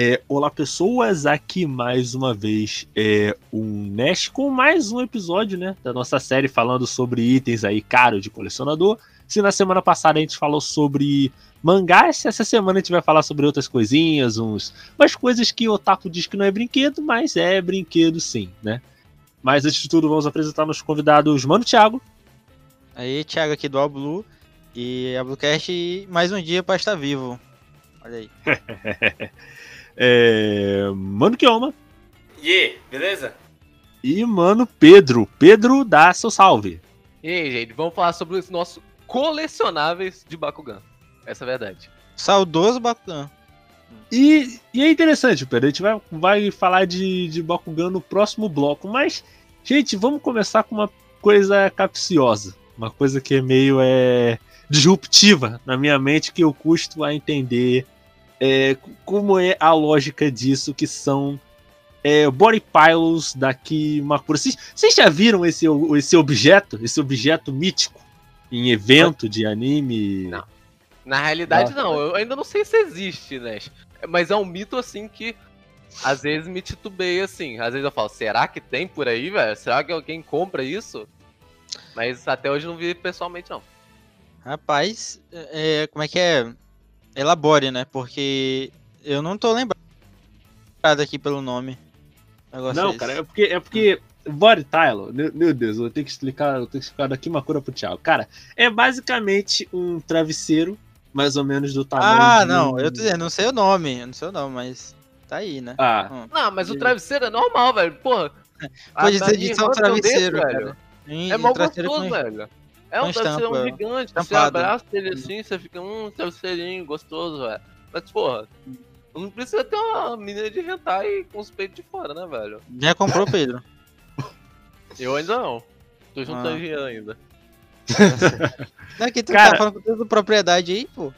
É, olá pessoas, aqui mais uma vez é o Nash com mais um episódio, né, da nossa série falando sobre itens aí caros de colecionador. Se na semana passada a gente falou sobre mangás, essa semana a gente vai falar sobre outras coisinhas, uns, umas coisas que o Otaku diz que não é brinquedo, mas é brinquedo sim, né? Mas antes de tudo, vamos apresentar nossos convidados, Mano Thiago. Aí, Thiago aqui do All Blue e a Bluecast mais um dia para estar vivo. Olha aí. é, Mano Kioma. E yeah, beleza? E Mano Pedro. Pedro, dá seu salve. E aí, gente, vamos falar sobre os nossos colecionáveis de Bakugan. Essa é a verdade. Saudoso Bakugan. E, e é interessante, Pedro. A gente vai, vai falar de, de Bakugan no próximo bloco. Mas, gente, vamos começar com uma coisa capciosa. Uma coisa que é meio é, disruptiva na minha mente que eu custo a entender é, como é a lógica disso, que são é, body piles daqui Makura. Vocês, vocês já viram esse, esse objeto, esse objeto mítico em evento de anime? Não. Na realidade, não. não. Eu ainda não sei se existe, né? Mas é um mito assim que às vezes me titubeia assim. Às vezes eu falo, será que tem por aí, velho? Será que alguém compra isso? Mas até hoje não vi pessoalmente, não. Rapaz, é, como é que é? Elabore, né? Porque eu não tô lembrado aqui pelo nome. Não, cara, é porque, é porque Body Tyler, meu, Deus, eu vou ter que explicar, eu tenho que explicar daqui uma cura pro Thiago. Cara, é basicamente um travesseiro, mais ou menos do tamanho. Ah, de... não, eu tô dizendo, não sei o nome, não sei o nome, mas tá aí, né? Ah. Hum. Não, mas o travesseiro é normal, velho. Porra. Pode ser de só travesseiro, desse, velho. É mal gostoso, velho. É um travesseirão gigante, você abraça ele assim, você fica, um travesseirinho gostoso, velho. Mas, porra, não precisa ter uma menina de hentai com os peitos de fora, né, velho? Já comprou, Pedro? Eu ainda não. Tô juntando ah. dinheiro ainda. não é que tu Cara... tá falando com toda propriedade aí, pô.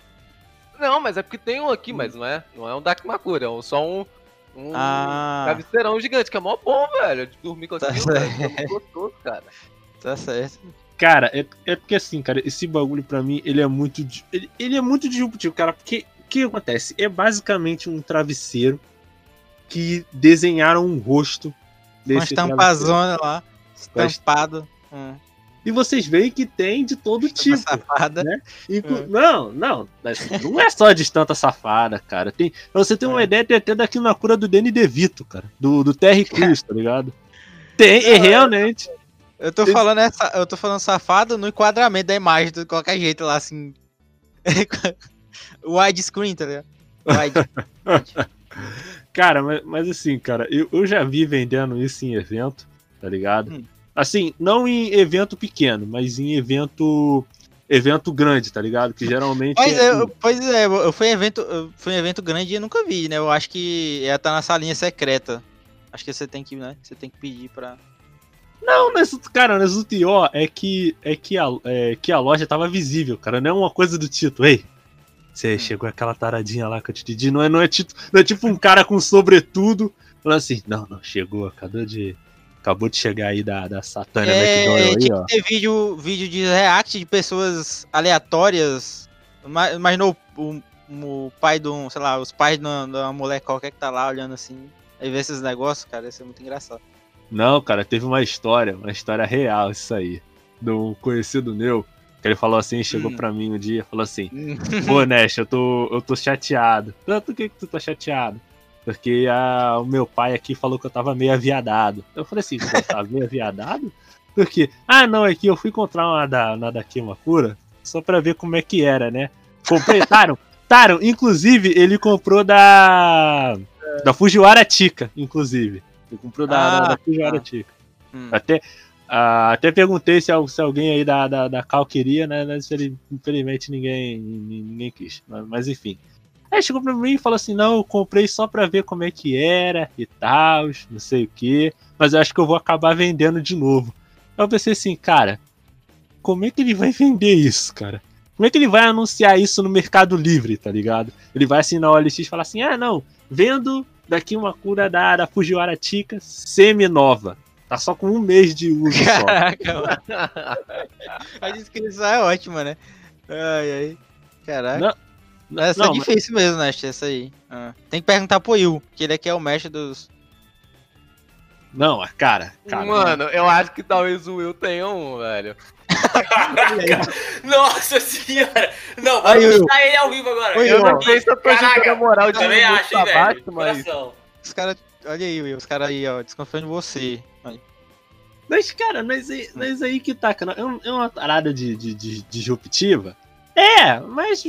Não, mas é porque tem um aqui, mas não é, não é um Dakimakura, é só um, um ah. travesseirão gigante, que é mó bom, velho, de dormir com aquilo, tá velho. É gostoso, cara. Tá certo. Cara, é, é porque assim, cara, esse bagulho pra mim, ele é muito. Ele, ele é muito disruptivo, cara, porque o que acontece? É basicamente um travesseiro que desenharam um rosto desse Uma estampazona lá, estampado. Hum. E vocês veem que tem de todo tipo. Safada. Né? Inclu hum. Não, não. Não é só de estampa safada, cara. Tem, pra você ter uma é. ideia, tem até daqui na cura do Danny DeVito, cara. Do, do Terry Crews, tá ligado? Tem, e realmente. Eu tô falando essa, eu tô falando safado no enquadramento da imagem, de qualquer jeito lá, assim. Widescreen, tá ligado? Wide. cara, mas, mas, assim, cara, eu, eu já vi vendendo isso em evento, tá ligado? Hum. Assim, não em evento pequeno, mas em evento evento grande, tá ligado? Que geralmente. Pois é, é pois é eu fui em evento, eu fui em evento grande e nunca vi, né? Eu acho que ia estar tá na salinha secreta. Acho que você tem que, né? Você tem que pedir pra. Não, mas, cara, mas o pior é que, é que, a, é que a loja tava visível, cara. Não é uma coisa do Tito. Ei, você hum. chegou aquela taradinha lá que eu te pedi. Não é, não, é tito, não é tipo um cara com sobretudo falando assim: não, não, chegou, acabou de. Acabou de chegar aí da, da Satânia é, McDonald aí, ó. ter vídeo, vídeo de react de pessoas aleatórias. Imaginou o, o, pai do, sei lá, os pais de uma, de uma mulher qualquer que tá lá olhando assim. Aí vê esses negócios, cara, isso é muito engraçado. Não, cara, teve uma história, uma história real isso aí. De um conhecido meu, que ele falou assim, chegou hum. pra mim um dia, falou assim, hum. pô, Nash, eu tô, eu tô chateado. Tanto que que tu tá chateado? Porque a, o meu pai aqui falou que eu tava meio aviadado. Eu falei assim, você tava meio aviadado? Porque, ah, não, é que eu fui encontrar uma da, uma da Kimakura só pra ver como é que era, né? Comprei, Taron, Taron, inclusive, ele comprou da, da Fujiwara Tika, inclusive. Ele comprou da, ah, da, da tá. Hum. Até, uh, até perguntei se, se, alguém aí da, da, da Cal queria, né? Mas infelizmente ninguém, ninguém quis. Mas, mas, enfim. Aí chegou pra mim e falou assim: não, eu comprei só pra ver como é que era e tal, não sei o que. Mas eu acho que eu vou acabar vendendo de novo. Aí eu pensei assim, cara, como é que ele vai vender isso, cara? Como é que ele vai anunciar isso no Mercado Livre, tá ligado? Ele vai assim na OLX e falar assim: ah, não, vendo daqui uma cura da, da Fujiwara Chica semi-nova. Tá só com um mês de uso Caraca, só. A descrição é ótima, né? Ai, ai. Caraca. Não, Essa Não, é difícil mesmo, né? Essa aí. Ah. Tem que perguntar pro Will, que ele aqui é o mestre dos. Não, cara, cara. Mano, eu acho que talvez o Will tenha um, velho. Nossa senhora! Não, vamos deixar ele ao vivo agora. Oi, Eu não sei se eu tô jogando a moral de Também acho, hein, velho. mas... Coração. Os caras. Olha aí, Will. Os caras aí, ó, desconfiando de você. Aí. Mas, cara, mas, aí- mas aí que tá, cara. É é uma parada de, de, de- disruptiva. É, mas.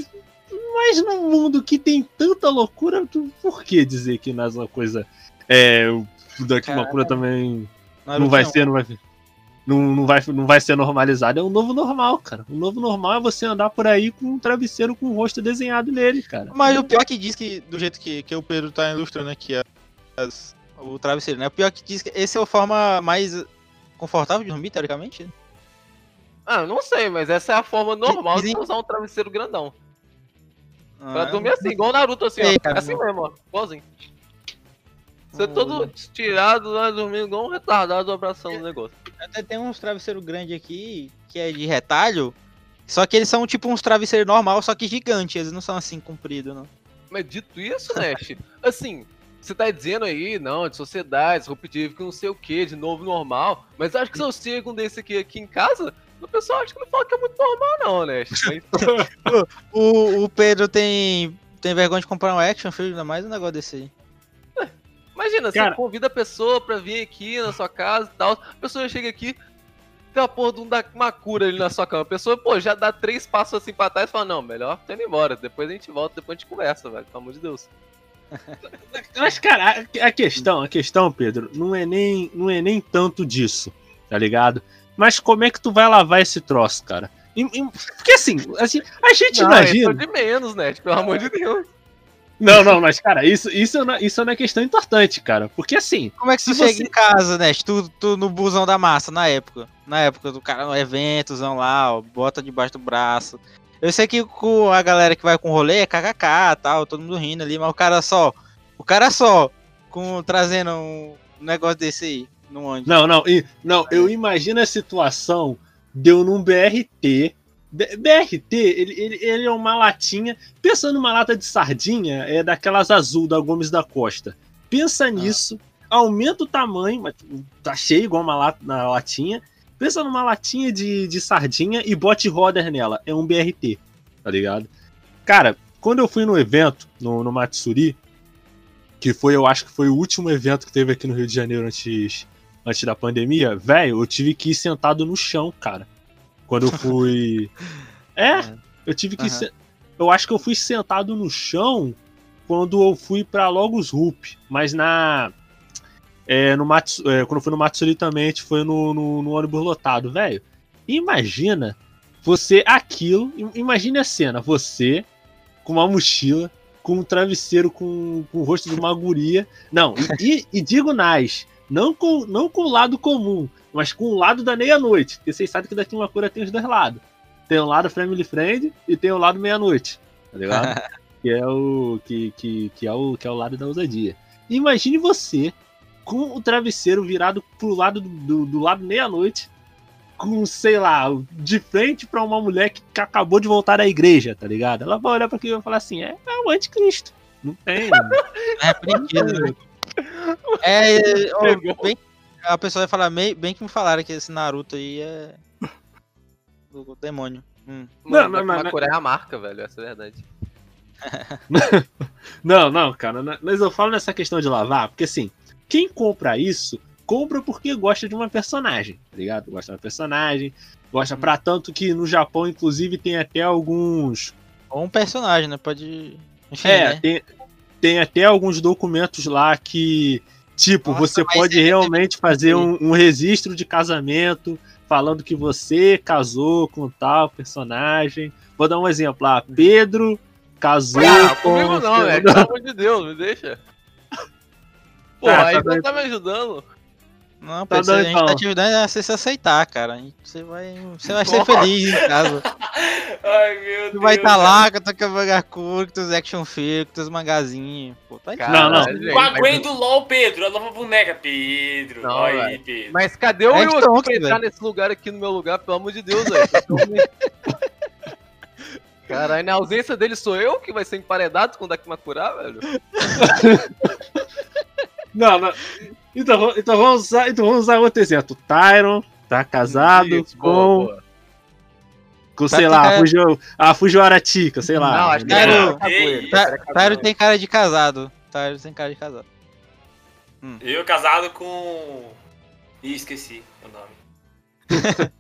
Mas num mundo que tem tanta loucura, tu- por que dizer que não é uma coisa. É. o- Daqui uma loucura também não Naruto vai não. ser, não vai não, não, vai, não vai ser normalizado. É um novo normal, cara. O novo normal é você andar por aí com um travesseiro com o rosto desenhado nele, cara. Mas o pior que diz que, do jeito que, que o Pedro tá ilustrando aqui as- o travesseiro, né? O pior que diz que essa é a forma mais confortável de dormir, teoricamente. Ah, não sei, mas essa é a forma normal de usar um travesseiro grandão. Pra Ah, dormir assim, igual o Naruto, assim, Sei, ó. cara, assim não- mesmo, ó. Igualzinho. Você Hum. todo estirado lá, dormindo igual um retardado, abraçando o negócio. Até tem uns travesseiros grandes aqui, que é de retalho, só que eles são tipo uns travesseiros normal, só que gigantes, eles não são assim compridos, não. Mas dito isso, Nash, assim, você tá dizendo aí, não, de sociedade, disruptivo, que não sei o que, de novo normal, mas acho que se eu chego um desse aqui, aqui em casa, o pessoal acho que não fala que é muito normal, não. Mas, O, o Pedro tem, tem vergonha de comprar um action figure, ainda mais um negócio desse aí. Imagina, Cara- você convida a pessoa pra vir aqui na sua casa e tal, a pessoa chega aqui, tem a porra de um da Makura ali na sua cama, a pessoa, pô, já dá três passos assim pra trás e fala, não, melhor tô indo embora, depois a gente volta, depois a gente conversa, velho, pelo amor de Deus. Mas, cara, a, a questão, a questão, Pedro, não é nem, não é nem tanto disso, tá ligado? Mas como é que tu vai lavar esse troço, cara? Porque assim, assim, a gente Não, imagina. é de menos, né? Pelo amor de Deus. Não, não, mas, cara, isso, isso, é uma, isso é uma questão importante, cara. Porque assim, Como é que tu chega você- em casa, né? Tu, tu no busão da massa, na época. Na época do cara no eventozão lá, ó, bota debaixo do braço. Eu sei que com a galera que vai com rolê é kkk tal, todo mundo rindo ali, mas o cara só. O cara só com, trazendo um negócio desse aí. No? Não, não, e, não, eu imagino a situação deu num BRT. BRT, ele, ele, ele é uma latinha. Pensa numa lata de sardinha, é daquelas azul da Gomes da Costa. Pensa nisso, aumenta o tamanho, mas tá cheio igual uma lata na latinha. Pensa numa latinha de, de sardinha e bote rodas nela. É um BRT, tá ligado? Cara, quando eu fui no evento, no, no Matsuri, que foi, eu acho que foi o último evento que teve aqui no Rio de Janeiro antes, antes da pandemia, velho, eu tive que ir sentado no chão, cara. Quando eu fui. é, eu tive que. Aham. se- Eu acho que eu fui sentado no chão quando eu fui pra Logos Rup, mas na. É, no Matsu, é, quando eu fui no Matsuri também, a gente foi no, no, no ônibus lotado, velho. Imagina você aquilo. im- Imagine a cena, você com uma mochila, com um travesseiro com, com o rosto de uma guria. Não, e, e- e digo mais, não com, não com o lado comum, mas com o lado da meia-noite. Porque vocês sabem que daqui uma cura tem os dois lados. Tem o lado Family Friend e tem o lado meia-noite. Tá ligado? que é o. Que, que, que, é o, que é o lado da ousadia. Imagine você com o travesseiro virado pro lado do, do, do lado meia-noite, com, sei lá, de frente pra uma mulher que, acabou de voltar da igreja, tá ligado? Ela vai olhar pra aquilo e vai falar assim: é, é o anticristo. Não tem. É né? É, é, ó, bem, a pessoa vai falar, bem que me falaram que esse Naruto aí é. Do demônio. Hum. Não, não, não, Makura é a marca, velho, essa é a verdade. Não, não, cara, mas eu falo nessa questão de lavar, porque assim, quem compra isso, compra porque gosta de uma personagem, tá ligado? Gosta de uma personagem, gosta pra tanto que no Japão, inclusive, tem até alguns. Ou um personagem, né? Pode. Enfim, É, né? tem, tem até alguns documentos lá que, tipo, Nossa, você pode é- realmente fazer um, um registro de casamento falando que você casou com tal personagem. Vou dar um exemplo lá, Pedro casou Ah, com. comigo não, velho, pelo amor de Deus, me deixa. Pô, Tá, aí tá você bem. tá me ajudando. Não, Tá Pedro, a gente tá te ajudando a você se aceitar, cara. Você vai, você vai ser feliz em casa. Ai, meu Deus. Tu vai estar velho. lá com a tua Kavagakura, com teus action figures, com teus mangazinhos. Pô, tá Cara, Não, não. gente, Com a mas- Gwen do LOL, Pedro. A nova boneca, Pedro. Não, aí. Pedro. Mas cadê o É Will pra entrar velho. nesse lugar aqui no meu lugar, pelo amor de Deus, velho? Caralho, na ausência dele sou eu que vai ser emparedado com o Dakimakura, velho? Não, não. Então, então, vamos usar, então vamos usar outro exemplo. Tyron tá casado Isso, com, boa, boa. com sei Tá lá, que- a Fujo, a Fujiwara Chica, sei lá. Não, acho que Tyron- era capoeira, era Tyro capoeira. tem cara de casado. Tyro tem cara de casado. Eu casado com. Ih, esqueci o nome.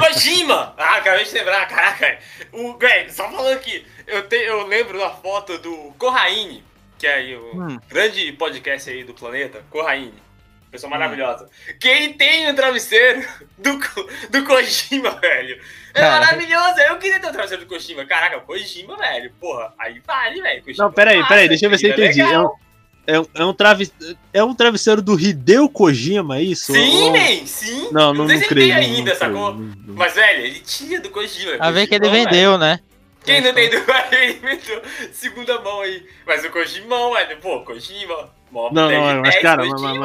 Kojima! Ah, acabei de lembrar, caraca. O, Greg, só falando aqui, eu, te, eu lembro da foto do Corraine, que é aí o Hum. grande podcast aí do planeta, Corraine. Pessoa maravilhosa. Quem tem um travesseiro do, do Kojima, velho? É Cara. maravilhoso. Eu queria ter um travesseiro do Kojima. Caraca, Kojima, velho. Porra, aí vale, velho. Kojima Não, peraí, massa, peraí, deixa eu ver se eu Kojima é entendi. É um, é, um, é, um traves, é um travesseiro do Hideo Kojima, é isso? Sim, Ou- man, sim. Não, Eu não, sei não se ele creio. tem não- ainda, não creio, sacou? não- não- Mas, velho, ele tinha do Kojima. A ver que ele Kojimão, vendeu, né? Quem não do ele inventou segunda mão aí. Mas o Kojimão, velho. Pô, Kojima. Mó Não, não, mas dez, cara, mas, Kojima.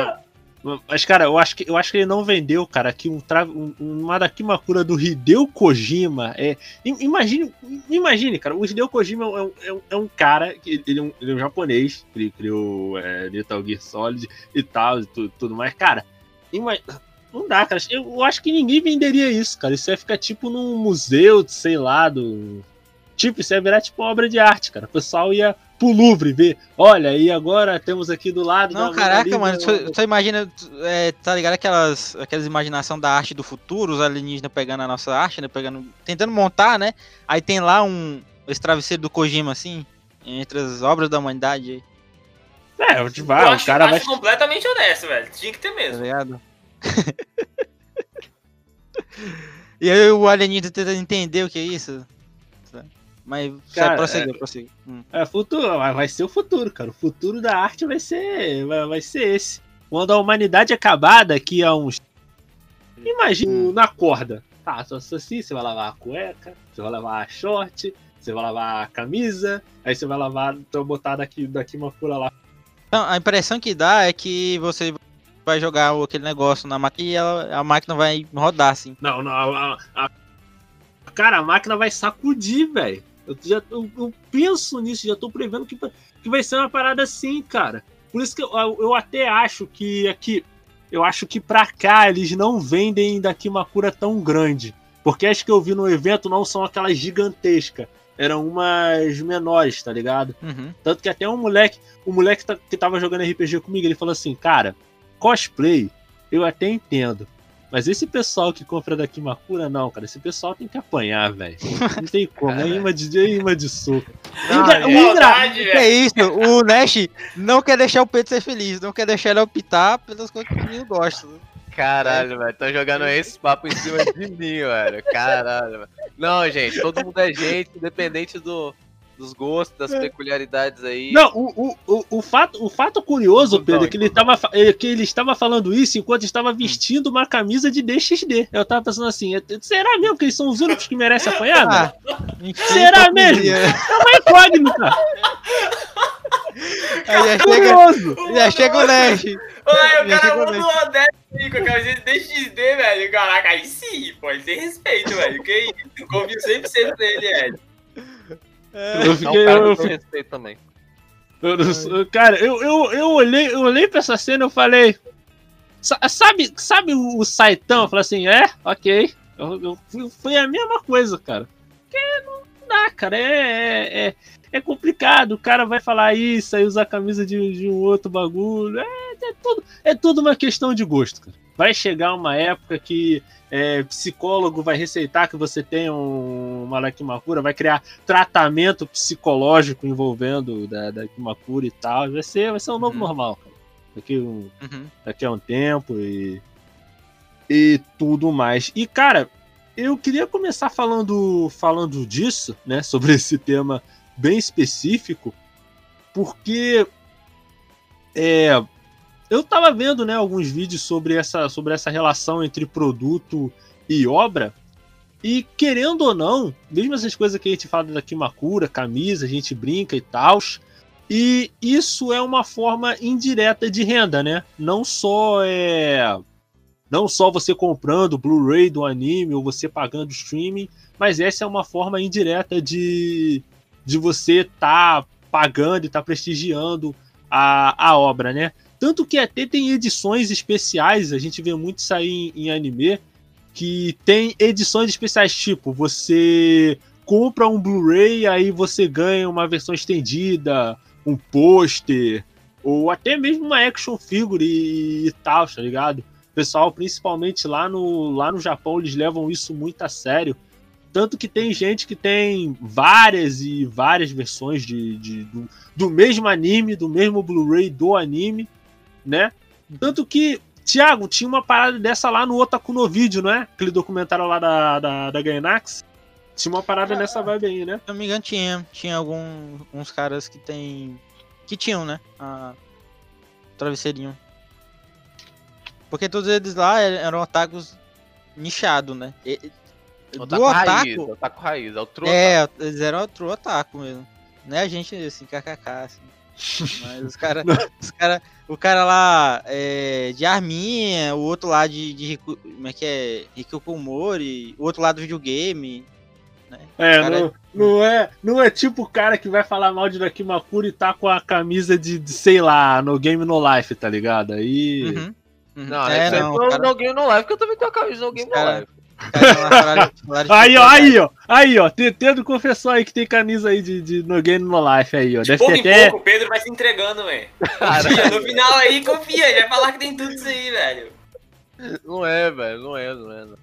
mas- mas, cara, eu acho, que, eu acho que ele não vendeu, cara, que um, tra... um, uma Dakimakura do Hideo Kojima é. im- Imagine, imagine, cara, o Hideo Kojima é um, é um, é um cara, que ele é um, ele é um japonês, ele criou é, Metal Gear Solid e tal, e tudo, tudo mais. Cara, não dá, cara. Eu, eu acho que ninguém venderia isso, cara. Isso ia ficar tipo num museu, sei lá, do. Tipo, isso ia virar tipo uma obra de arte, cara. O pessoal ia pro Louvre ver. Olha, e agora temos aqui do lado. Não, da caraca, mano, você imagina, é, tá ligado aquelas, aquelas imaginação da arte do futuro, os alienígenas pegando a nossa arte, né, pegando, tentando montar, né, aí tem lá um, esse travesseiro do Kojima, assim, entre as obras da humanidade aí, É, onde vai, Eu o acho, cara vai. acho completamente honesto, velho. Tinha que ter tá mesmo. ligado? e aí o alienígena tentando entender o que é isso, mas, Cara, cara, prosseguir, prosseguir. Hum. É futuro, vai ser o futuro, cara. O futuro da arte vai ser, vai, vai ser esse. Quando a humanidade acabar daqui a uns. Imagina Hum. na corda. Tá, só só assim, você vai lavar a cueca, você vai lavar a short, você vai lavar a camisa, aí você vai lavar, então botar daqui, daqui uma fura lá. A impressão que dá é que você vai jogar aquele negócio na máquina e ela- a máquina vai rodar, assim. Não, não, a- a- cara, a máquina vai sacudir, velho. Eu, já, eu, eu penso nisso, já tô prevendo que, vai- que vai ser uma parada assim, cara. Por isso que eu, eu até acho que aqui. Eu acho que pra cá eles não vendem daqui uma cura tão grande. Porque as que eu vi no evento não são aquelas gigantescas. Eram umas menores, tá ligado? Uhum. Tanto que até um moleque, o moleque tá- que tava jogando RPG comigo, ele falou assim, cara, cosplay eu até entendo. Mas esse pessoal que compra daqui Makura, não, cara. Esse pessoal tem que apanhar, velho. Não tem como. É imã de, é imã de soco. Não, Engra- gente. o Que é isso? O Nash não quer deixar o Pedro ser feliz, não quer deixar ele optar pelas coisas que o menino gosta. Caralho, velho. Tão jogando esse papo em cima de mim, velho. Caralho, velho. Não, gente, todo mundo é gente, independente do, dos gostos, das peculiaridades aí. Não, o, o, o, o fato, o fato curioso, Não, Pedro, é que ele, tava, fa- é que ele estava falando isso enquanto estava vestindo uma camisa de DXD. Eu tava pensando assim, é- será mesmo que eles são os únicos que merecem apanhar? Ah, Será hipocrisia. É uma incógnita. Aí já chega, Curioso. já chega o Nash. Ai, o Já cara uma dessa aí com a camiseta de DXD, velho. Caraca, aí sim, pô, ele tem respeito, velho. Que isso? Confio 100% nele, velho. Eu Não, fiquei, cara, eu, eu eu fiquei- respeito também. eu não sou- cara, eu, eu, eu olhei, eu olhei pra essa cena e eu falei. "Sa- Sabe, sabe o, Saitão? Eu falei assim, é, ok. Eu, eu- foi a mesma coisa, cara. Porque não dá, cara. É, é, é, é complicado. O cara vai falar isso, aí usar a camisa de, de um outro bagulho. É, é, tudo, é tudo uma questão de gosto, cara. Vai chegar uma época que é, psicólogo vai receitar que você tenha um, uma Lakimakura, vai criar tratamento psicológico envolvendo da, da Kimakura e tal. Vai ser, vai ser um novo Uhum. normal, cara. Daqui, um, Uhum. daqui a um tempo e, e tudo mais. E, cara, eu queria começar falando, falando disso, né? Sobre esse tema bem específico, porque é, eu tava vendo né, alguns vídeos sobre essa, sobre essa relação entre produto e obra. E querendo ou não, mesmo essas coisas que a gente fala da Kimakura, camisa, a gente brinca e tal, e isso é uma forma indireta de renda, né? Não só é Não só você comprando Blu-ray do anime ou você pagando streaming, mas essa é uma forma indireta de, de você estar tá pagando e tá prestigiando a, a obra, né? Tanto que até tem edições especiais, a gente vê muito aí em, em anime, que tem edições especiais, tipo, você compra um Blu-ray, aí você ganha uma versão estendida, um pôster, ou até mesmo uma action figure e, e tal, tá ligado? O pessoal, principalmente lá no, lá no Japão, eles levam isso muito a sério. Tanto que tem gente que tem várias e várias versões de, de do, do mesmo anime, do mesmo Blu-ray do anime, né? Tanto que, Thiago, tinha uma parada dessa lá no Otaku no Vídeo, não é? Aquele documentário lá da, da, da Gainax. Tinha uma parada ah, nessa vibe aí, né? Se não me engano, tinha. Tinha alguns caras que tem que tinham, né? A travesseirinho. Porque todos eles lá eram otakus nichados, né? E, otaku do otaku. Raiz, otaku raiz, é o true É, otaku. eles eram o true otaku mesmo. Não é a gente assim, kkk, assim. Mas os caras. os cara, o cara lá é, de arminha, o outro lá de, de. Como é que é? Hikikomori, o outro lá do videogame. Né? É, cara... não, não, é, não é tipo o cara que vai falar mal de Dakimakura e tá com a camisa de, de, sei lá, no Game No Life, tá ligado? Aí. Uhum. Uhum. Não, é, não, não cara... no Game No Life, que eu também tenho a camisa no Game cara... Aí, ó, aí, ó, aí, ó, Pedro confessou aí que tem camisa aí de, de No Game No Life aí, ó. De Deve pouco ter até... pouco, o Pedro vai se entregando, velho. no final aí, confia, ele vai falar que tem tudo isso aí, velho. Não é, velho, não é, não é. Não.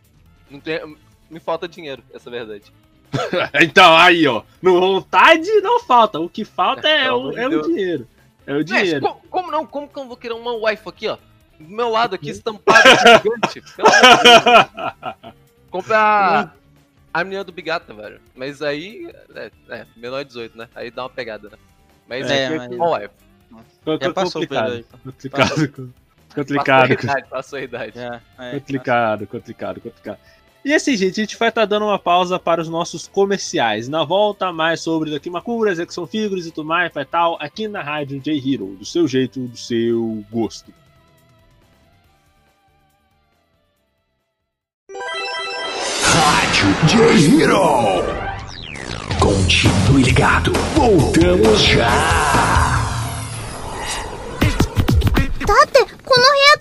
não tem... Me falta dinheiro, essa é a verdade. então, aí, ó. No vontade não falta. O que falta é, o, é o dinheiro. É o dinheiro. Mas, como, como, não? Como que eu vou querer uma wife aqui, ó? Do meu lado aqui, estampado gigante. Pelo Comprar a menina do Bigata, velho. Mas aí. É, é, menor de 18, né? Aí dá uma pegada, né? Mas é, é mas... uma wife. Já passou complicado. Complicado. Complicado. Passou a idade, passou a idade. É, é, complicado, complicado, complicado. E assim, gente, a gente vai estar tá dando uma pausa para os nossos comerciais. Na volta, mais sobre Dakimakura, Action Figures e tudo mais, vai tal, aqui na Rádio J Hero, do seu jeito, do seu gosto. Rádio J Hero. Continue ligado, voltamos já. だってこの部屋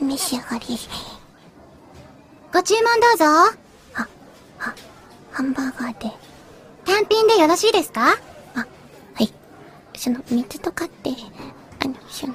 召し上がり。ご注文どうぞ。は、は、ハンバーガーで。単品でよろしいですか？あ、はい。その、水とかって、あの、その、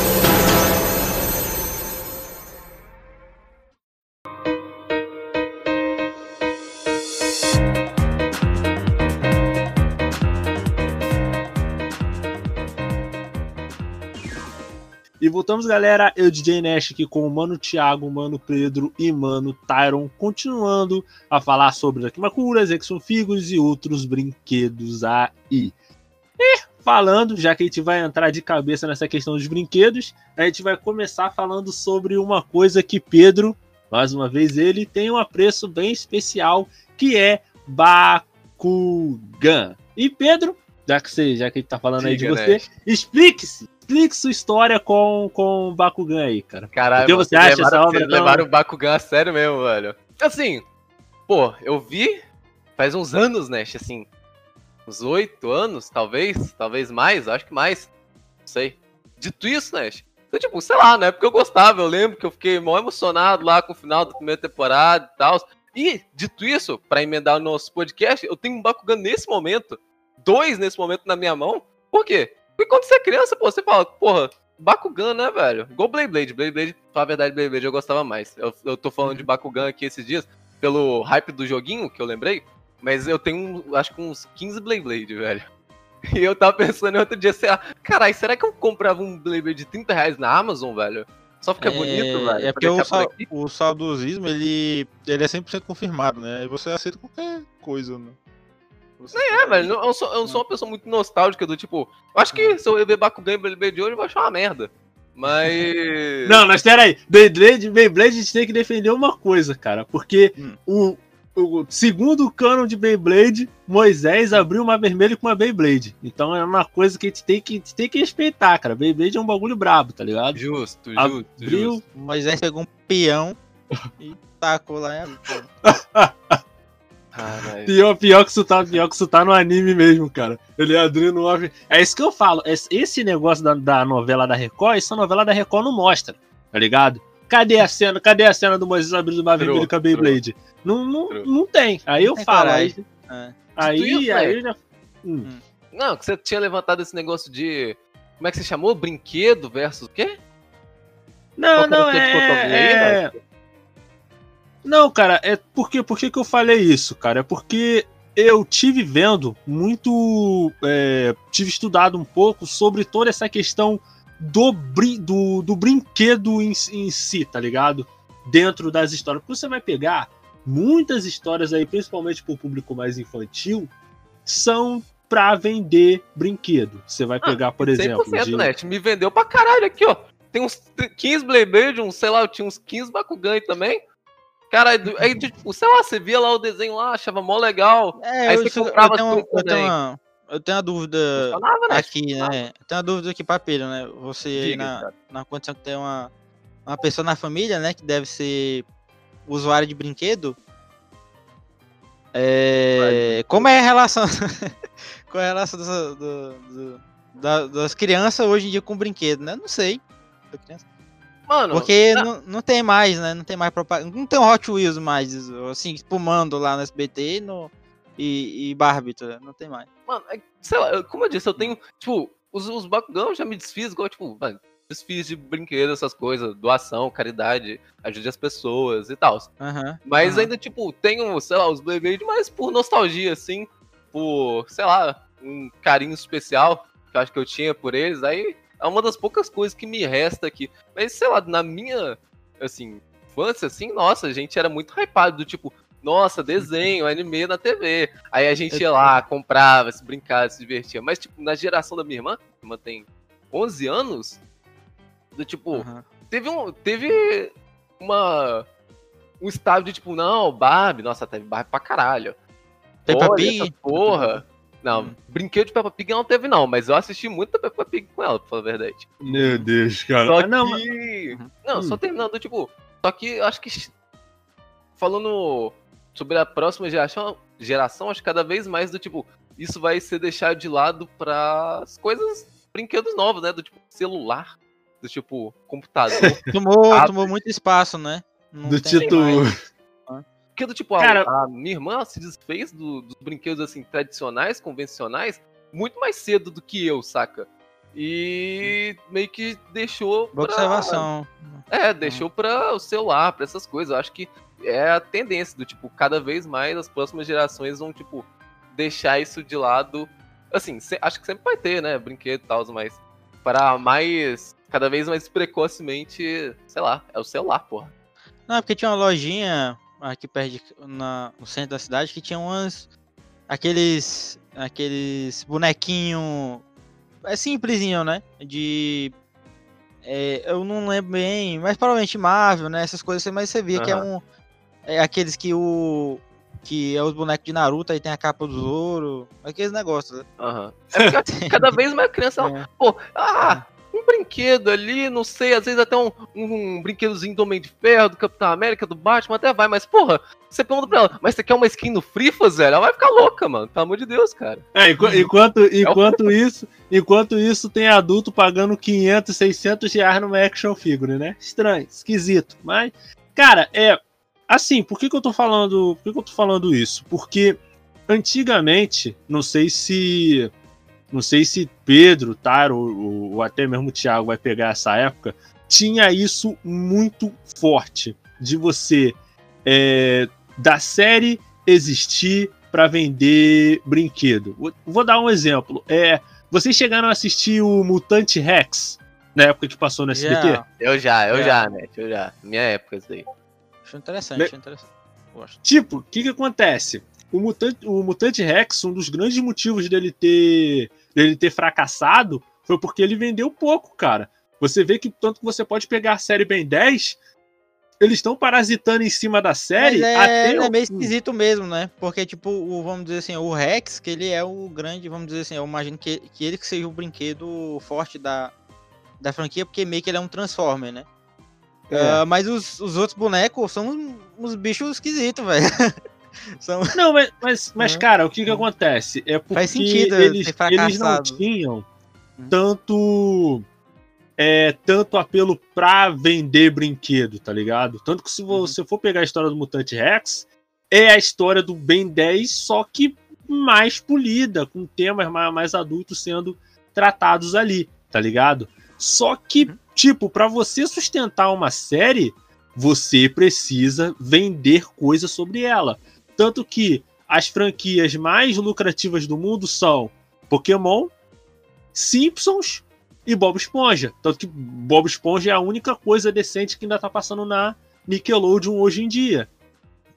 voltamos, galera. Eu, DJ Nash, aqui com o Mano Thiago, Mano Pedro e Mano Tyron, continuando a falar sobre Dakimakuras, Action Figures e outros brinquedos aí. E falando, já que a gente vai entrar de cabeça nessa questão dos brinquedos, a gente vai começar falando sobre uma coisa que Pedro, mais uma vez ele, tem um apreço bem especial, que é Bakugan. E Pedro, já que você, já que a gente tá falando aí de Diga, você, Nash. explique-se. Explique sua história com, com o Bakugan aí, cara. Caralho, O que você acha levaram, dessa obra tão- levaram o Bakugan a sério mesmo, velho. Assim, pô, eu vi faz uns anos, né? Assim, uns oito anos, talvez, talvez mais, acho que mais. Não sei. Dito isso, né? Então, tipo, sei lá, né? Porque eu gostava, eu lembro que eu fiquei mó emocionado lá com o final da primeira temporada e tal. E, dito isso, pra emendar o nosso podcast, eu tenho um Bakugan nesse momento, dois nesse momento na minha mão. Por quê? Porque quando você é criança, pô, você fala, porra, Bakugan, né, velho? Igual Blade Blade. Blade Blade, pra verdade, Blade Blade eu gostava mais. Eu, eu tô falando de Bakugan aqui esses dias, pelo hype do joguinho, que eu lembrei. Mas eu tenho, acho que uns 15 Blade Blade, velho. E eu tava pensando outro dia, sei lá, caralho, será que eu comprava um Blade Blade de 30 reais na Amazon, velho? Só fica bonito, velho. É porque o, por sa- o saudosismo, ele, ele é 100% confirmado, né? Aí você aceita qualquer coisa, né? Você É, velho, eu sou, eu sou uma pessoa muito nostálgica do tipo. Eu acho que se eu rever Bakugan e Blade Blade de hoje, eu vou achar uma merda. Mas. Não, mas peraí. Beyblade, Beyblade a gente tem que defender uma coisa, cara. Porque Hum. o, o segundo canon de Beyblade, Moisés abriu uma vermelha com uma Beyblade. Então é uma coisa que a gente tem que, gente tem que respeitar, cara. Beyblade é um bagulho brabo, tá ligado? Justo, justo, Abriu. justo. Moisés pegou um peão e tacou lá em. Caralho. Pior, pior, que isso tá, pior que isso tá no anime mesmo, cara. Ele abriu no off. É isso que eu falo. Esse- negócio da, da novela da Record, essa novela da Record não mostra, tá ligado? Cadê a cena? Cadê a cena do Moisés abrindo uma vermelha com a Beyblade? Não, não, não tem. Aí eu tem falo. Aí. É. aí, isso, aí eu já. Hum. Não, que você tinha levantado esse negócio de. Como é que você chamou? Brinquedo versus o quê? Não, Qual não, a dicotomia aí, é. Não, cara, é porque, por que eu falei isso, cara? É porque eu tive vendo muito. é, tive estudado um pouco sobre toda essa questão do, brin do, do brinquedo em, em si, tá ligado? Dentro das histórias. Porque você vai pegar muitas histórias aí, principalmente pro público mais infantil, são pra vender brinquedo. Você vai pegar, por exemplo. 100% de- net. Me vendeu pra caralho aqui, ó. Tem uns 15 Beyblade, uns, sei lá, eu tinha uns 15 Bakugan aí também. Cara, aí, tipo, sei lá, você via lá o desenho lá, achava mó legal. É, Aí eu, você isso- eu comprava tenho, tudo eu, tenho uma, eu tenho uma dúvida né? aqui, né? Eu tenho uma dúvida aqui pra Pedro, né? Você aí na, cara. na condição que tem uma, uma pessoa na família, né? Que deve ser usuário de brinquedo. É, como é a relação. qual é a relação dessa- do- do- da- das crianças hoje em dia com brinquedo, né? Não sei. Da criança. Mano, Porque não. não, não tem mais, né? Não tem mais propaganda. Não tem o Hot Wheels mais, assim, espumando lá no SBT e, no, e, e Barbie, tá? não tem mais. Mano, é- sei lá, como eu disse, eu tenho, tipo, os, os Bakugan eu já me desfiz, igual, tipo, mano, desfiz de brinquedo, essas coisas, doação, caridade, ajude as pessoas e tal. Aham. Mas aham. ainda, tipo, tenho, sei lá, os Beyblade, mas por nostalgia, assim, por, sei lá, um carinho especial que eu acho que eu tinha por eles, aí é uma das poucas coisas que me resta aqui. Mas, sei lá, na minha, assim, infância, assim, nossa, a gente era muito hypado, do tipo, nossa, desenho, anime na TV. Aí a gente ia lá, comprava, se brincava, se divertia. Mas, tipo, na geração da minha irmã, minha irmã tem 11 anos, do tipo, aham. teve um. Teve uma. Um estado de tipo, não, Barbie, nossa, teve Barbie pra caralho. Peppa Pig? Porra. Não, Hum. brinquedo de Peppa Pig não teve, não, mas eu assisti muito da Peppa Pig com ela, pra falar a verdade. Meu Deus, cara. Só Ah, não, mas- que. Uhum. Não, Hum. só terminando, tipo. Só que eu acho que. Falando sobre a próxima geração, geração, acho que cada vez mais do tipo. Isso vai ser deixado de lado para as coisas, brinquedos novos, né? Do tipo celular, do tipo computador. Tomou, Ah, tomou muito espaço, né? Não do tem título. mais. Porque do tipo, a- Cara- a, minha irmã se desfez do- dos brinquedos assim, tradicionais, convencionais, muito mais cedo do que eu, saca? E meio que deixou. Boa pra- observação. É, deixou pra o celular, pra essas coisas. Eu acho que é a tendência do tipo, cada vez mais as próximas gerações vão, tipo, deixar isso de lado. Assim, se- acho que sempre vai ter, né? Brinquedo e tal, mas para mais. Cada vez mais precocemente, sei lá, é o celular, porra. Não, é porque tinha uma lojinha aqui perto de, na, no centro da cidade que tinha umas. Aqueles. Aqueles bonequinho. É simplesinho, né? De. é, eu não lembro bem, mas provavelmente Marvel, né? Essas coisas assim, mas você via que é um. É aqueles que o. que é os bonecos de Naruto, aí tem a capa do Zoro, aqueles negócios. né? Aham. É porque cada vez mais criança, É. pô, ah, um brinquedo ali, não sei, às vezes até um, um brinquedozinho do Homem de Ferro, do Capitão América, do Batman, até vai, mas porra, você pergunta pra ela, mas você quer uma skin no Frifas, velho? Ela vai ficar louca, mano, pelo amor de Deus, cara. É, enqu- enquanto, enquanto isso, enquanto isso tem adulto pagando 500, 600 reais numa action figure, né? Estranho, esquisito, mas cara, é assim, por que, que eu tô falando, por que, que eu tô falando isso? Porque antigamente, não sei se não sei se Pedro, Taro ou, ou até mesmo o Thiago vai pegar essa época, tinha isso muito forte de você é, da série existir para vender brinquedo. Vou- Vou dar um exemplo. É, vocês chegaram a assistir o Mutante Rex na época que passou no SBT? Já, Eu já, eu É. já, né, eu já, minha época isso aí. acho interessante, acho interessante. Gosto. Tipo, o que que acontece? O Mutante, o Mutante Rex, um dos grandes motivos dele ter, dele ter fracassado foi porque ele vendeu pouco, cara. Você vê que tanto que você pode pegar a série Ben 10, eles estão parasitando em cima da série Mas é, até é meio esquisito mesmo, né? Porque, tipo, o, vamos dizer assim, o Rex, que ele é o grande, vamos dizer assim, eu imagino que, que ele que seja o brinquedo forte da, da franquia, porque meio que ele é um Transformer, né? É. Ah, mas os, os outros bonecos são uns, uns bichos esquisitos, velho. são... Não, mas, mas, mas Uhum. cara, o que que acontece? É porque Faz sentido eles, eles não tinham Uhum. tanto é, tanto apelo pra vender brinquedo, tá ligado? Tanto que se Uhum. você for pegar a história do Mutante Rex, é a história do Ben 10, só que mais polida, com temas mais, mais adultos sendo tratados ali, tá ligado? Só que, Uhum. tipo, pra você sustentar uma série, você precisa vender coisas sobre ela. Tanto que as franquias mais lucrativas do mundo são Pokémon, Simpsons e Bob Esponja. Tanto que Bob Esponja é a única coisa decente que ainda tá passando na Nickelodeon hoje em dia.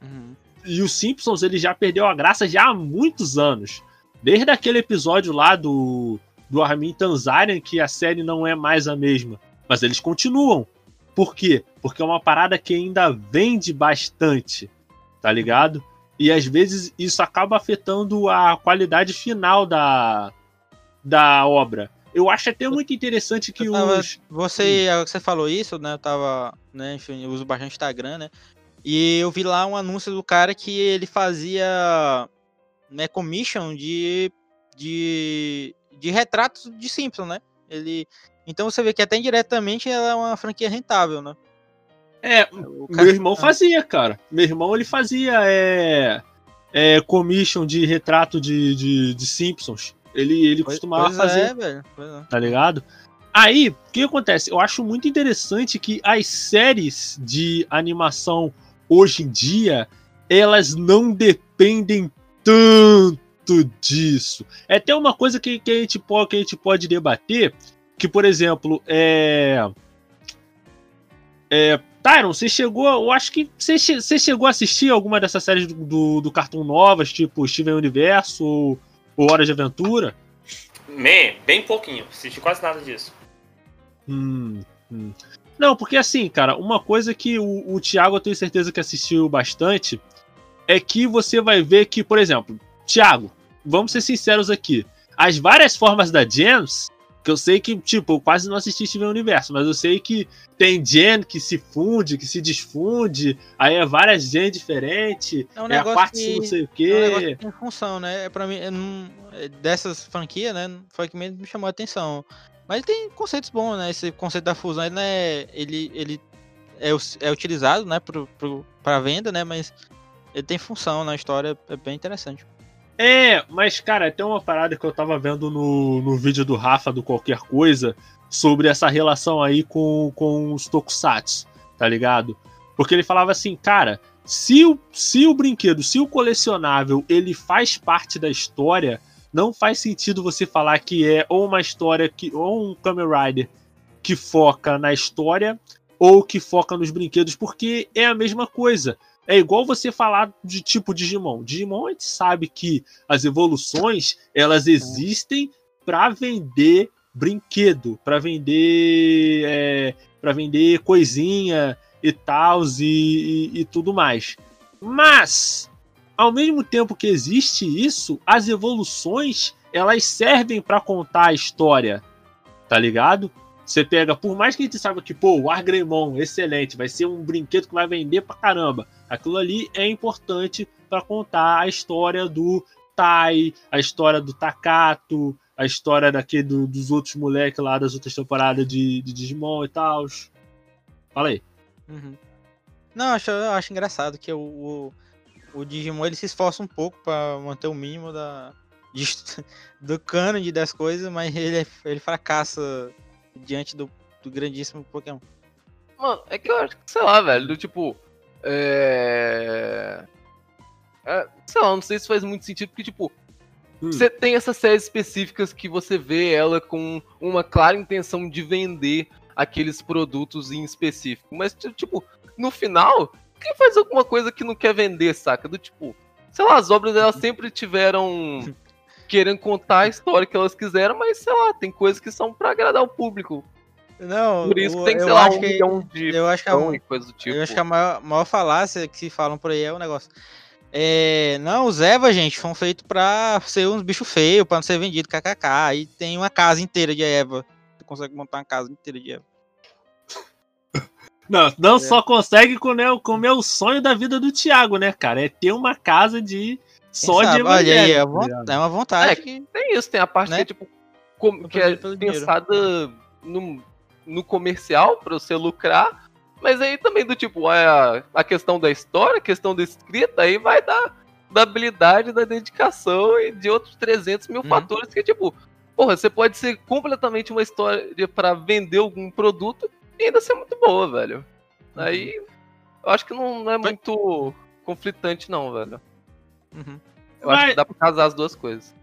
Uhum. E os Simpsons ele já perdeu a graça já há muitos anos. Desde aquele episódio lá do, do Armin Tanzarian, que a série não é mais a mesma. Mas eles continuam. Por quê? Porque é uma parada que ainda vende bastante. Tá ligado? E às vezes isso acaba afetando a qualidade final da, da obra. Eu acho até muito interessante que tava- os. Você, que você falou isso, né? Eu tava, né, enfim, eu uso bastante Instagram, né? E eu vi lá um anúncio do cara que ele fazia, né, commission de, de, de retratos de Simpson, né? Ele, então você vê que até indiretamente ela é uma franquia rentável, né? É, O Meu irmão ah, fazia, cara. Meu irmão ele fazia é, é, commission de retrato de, de, de Simpsons. Ele, ele pois- costumava pois fazer, É, velho. É. tá ligado? Aí, o que acontece? Eu acho muito interessante que as séries de animação hoje em dia, elas não dependem tanto disso. É até uma coisa que, que, a, gente pode, que a gente pode debater, que, por exemplo, é... É, Tyron, você chegou. Eu acho que você, você chegou a assistir alguma dessas séries do, do, do Cartoon Novas, tipo Steven Universo ou, ou Hora de Aventura? Me, bem pouquinho. Assisti quase nada disso. Hum, hum. Não, porque assim, cara, uma coisa que o, o Thiago eu tenho certeza que assistiu bastante é que você vai ver que, por exemplo, Thiago, vamos ser sinceros aqui. As várias formas da Gems, que eu sei que, tipo, eu quase não assisti Steven Universo, mas eu sei que tem Gen que se funde, que se desfunde, aí é várias Gen diferentes, É um é a parte que- não sei o É um negócio quê. que tem função, né? Pra mim, não- é, dessas franquias, né? Foi que me chamou a atenção. Mas ele tem conceitos bons, né? Esse conceito da fusão, ele, né, ele, ele é, é utilizado, né, pro, pro, pra venda, né? Mas ele tem função na história, é bem interessante. É, mas, cara, tem uma parada que eu tava vendo no, no vídeo do Rafa do Qualquer Coisa sobre essa relação aí com, com os Tokusatsu, tá ligado? Porque ele falava assim, cara, se o, se o brinquedo, se o colecionável, ele faz parte da história, não faz sentido você falar que é ou uma história que ou um Kamen Rider que foca na história ou que foca nos brinquedos, porque é a mesma coisa. É igual você falar de tipo Digimon. Digimon a gente sabe que as evoluções elas existem para vender brinquedo, para vender é, para vender coisinha e tal e, e, e tudo mais. Mas ao mesmo tempo que existe isso, as evoluções elas servem para contar a história, tá ligado? Você pega, por mais que a gente saiba que, pô, o Argremon, excelente, vai ser um brinquedo que vai vender pra caramba. Aquilo ali é importante para contar a história do Tai, a história do Takato, a história daquele do, dos outros moleques lá das outras temporadas de, de Digimon e tal. Fala aí. Uhum. Não, eu acho, eu acho engraçado que o, o, o Digimon ele se esforça um pouco pra manter o mínimo da, de, do cânone das coisas, mas ele, ele fracassa diante do, do grandíssimo Pokémon. Mano, é que eu acho que, sei lá, velho, do tipo. É... é. Sei lá, não sei se faz muito sentido, porque, tipo, Hum. você tem essas séries específicas que você vê ela com uma clara intenção de vender aqueles produtos em específico. Mas, ti- tipo, no final, quem faz alguma coisa que não quer vender, saca? Do tipo, sei lá, as obras delas sempre tiveram querendo contar a história que elas quiseram, mas sei lá, tem coisas que são pra agradar o público. Não, Por isso que tem, eu sei lá, acho um que, milhão de eu acho que a, e coisa do tipo. eu acho que a maior, maior falácia que se falam por aí é o negócio. É, não, os Eva, gente, foram feitos pra ser uns bichos feios, pra não ser vendido, kkk. Aí tem uma casa inteira de Eva. Você consegue montar uma casa inteira de Eva. Não, não É. só consegue comer, comer o sonho da vida do Thiago, né, cara? É ter uma casa de Só de? Olha aí, é, tá é uma vontade É, que. Tem isso, tem a parte Né? que é tipo. com- que é pensada no, no comercial pra você lucrar. Mas aí também do tipo, a, a questão da história, a questão da escrita, aí vai da, da habilidade, da dedicação e de outros 300 mil Uhum. fatores que, tipo, porra, você pode ser completamente uma história pra vender algum produto e ainda ser muito boa, velho. Aí eu acho que não, não é muito conflitante, não, velho. Uhum. Eu acho Mas- que dá pra casar as duas coisas.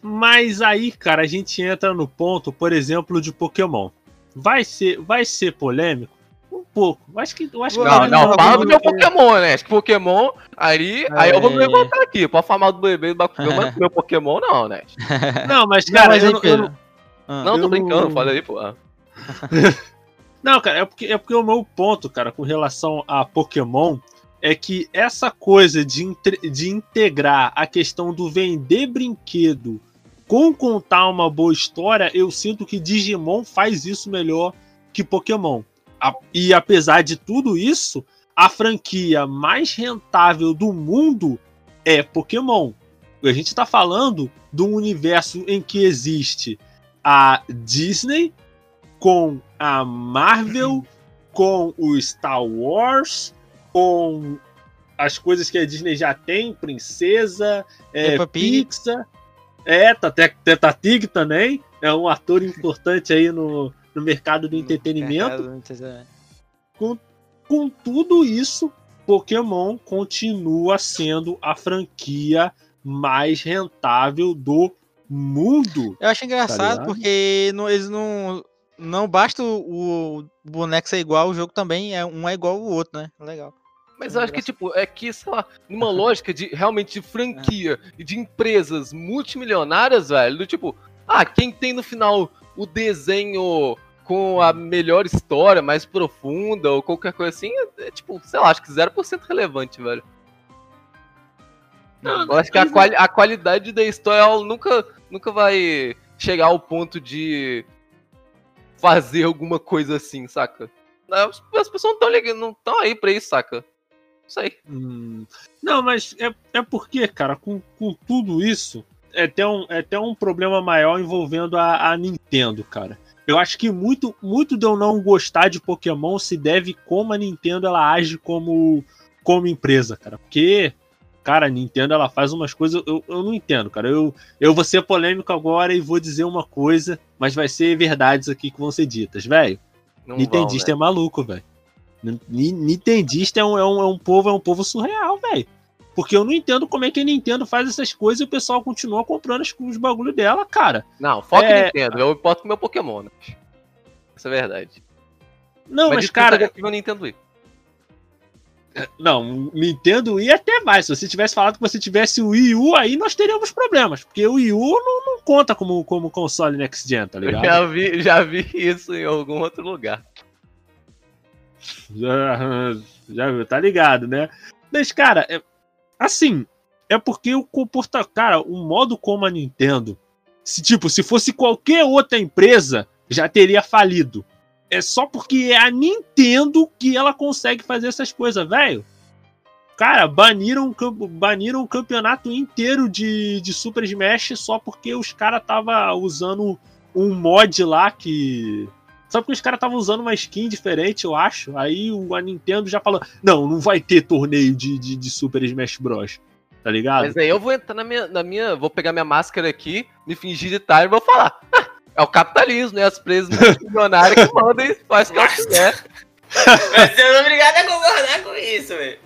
Mas aí, cara, a gente entra no ponto, por exemplo, de Pokémon. Vai ser, vai ser polêmico? Um pouco. Eu acho que, eu acho que Não, Não, vai- não, não, fala não, do meu não. Pokémon, né? Acho que Pokémon, aí, aí eu vou me É. levantar aqui. Pode falar mal do bebê do Bakugou, mas do meu Pokémon não, né? Não, mas, Não, cara, mas eu, aí, não- eu não- Ah, Não, tô eu brincando, não- fala aí, pô. Não, cara, é porque, é porque o meu ponto, cara, com relação a Pokémon é que essa coisa de, de integrar a questão do vender brinquedo com contar uma boa história, eu sinto que Digimon faz isso melhor que Pokémon. E apesar de tudo isso, a franquia mais rentável do mundo é Pokémon. A gente tá falando de um universo em que existe a Disney com a Marvel, com o Star Wars, com as coisas que a Disney já tem, Princesa, é, Pig. Pixar, é, Teta Tig também, é um ator importante aí no, no mercado do entretenimento. Mercado, Com tudo isso, Pokémon continua sendo a franquia mais rentável do mundo. Eu acho engraçado ligado? porque não- eles não. Não basta o, o boneco ser igual, o jogo também é um é igual ao outro, né? Legal. Mas eu acho que, tipo, é que, sei lá, numa lógica de realmente de franquia e de empresas multimilionárias, velho, do tipo, ah, quem tem no final o desenho com a melhor história, mais profunda, ou qualquer coisa assim, é, é, tipo, sei lá, acho que 0% relevante, velho. Não, Eu acho que a, mas- quali- a qualidade da história nunca, nunca vai chegar ao ponto de fazer alguma coisa assim, saca? As, as pessoas não estão ligando, não estão aí pra isso, saca? Não sei. Hum, Não, mas é, é porque, cara, com, com tudo isso, é até, um, é até um problema maior envolvendo a, a Nintendo, cara. Eu acho que muito, muito de eu não gostar de Pokémon se deve como a Nintendo ela age como, como empresa, cara. Porque, cara, a Nintendo ela faz umas coisas. Eu, eu não entendo, cara. Eu, eu vou ser polêmico agora e vou dizer uma coisa, mas vai ser verdades aqui que vão ser ditas, velho. Não Nintendista vão, é maluco, velho. Ni- Nintendista é um, é, um, é um povo, é um povo surreal, velho. Porque eu não entendo como é que a Nintendo faz essas coisas e o pessoal continua comprando os, os bagulho dela, cara. Não, foca É- Nintendo. Eu importo com o meu Pokémon, né? Isso é verdade. Não, mas, eu cara, o Nintendo Wii. não, Nintendo Wii até mais. Se você tivesse falado que você tivesse o Wii U, aí nós teríamos problemas. Porque o Wii U não, não conta como, como console Next Gen, tá Eu ligado? já vi, já vi isso em algum outro lugar. Já, já tá ligado, né? Mas, cara, é- Assim, é porque o comporta, cara, o modo como a Nintendo, se tipo, se fosse qualquer outra empresa, já teria falido. É só porque é a Nintendo que ela consegue fazer essas coisas, velho. Cara, baniram, baniram o campeonato inteiro de, de Super Smash só porque os caras tava usando um mod lá que. Só porque os caras estavam usando uma skin diferente, eu acho. Aí o, a Nintendo já falou: não, não vai ter torneio de, de, de Super Smash Bros. Tá ligado? Mas aí eu vou entrar na minha, na minha. Vou pegar minha máscara aqui, me fingir de tarde e vou falar. É o capitalismo, né? As presas milionárias que mandam e faz o que elas quiser. Mas você é obrigado a concordar com isso, velho.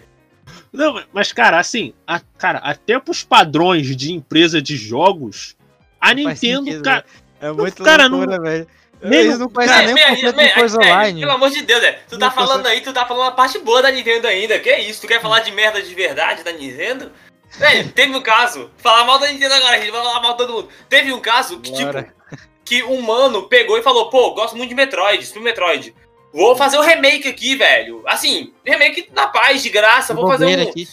Não, mas, cara, assim, a, cara, até pros padrões de empresa de jogos, a Não Nintendo, sentido, cara. É muito cara, não- loucura, velho. Nem Eles não conhecem nem de coisa minha- online. Pelo amor de Deus, velho. Tu tá Não falando consegue- aí, tu tá falando a parte boa da Nintendo ainda. Que isso? Tu quer falar de merda de verdade da Nintendo? Velho, teve um caso. Falar mal da Nintendo agora, a gente vai falar mal de todo mundo. Teve um caso que, Bora. tipo, que um mano pegou e falou: pô, gosto muito de Metroid, Super Metroid. Vou fazer o remake aqui, velho. Assim, remake na paz, de graça. Vou fazer um. aqui.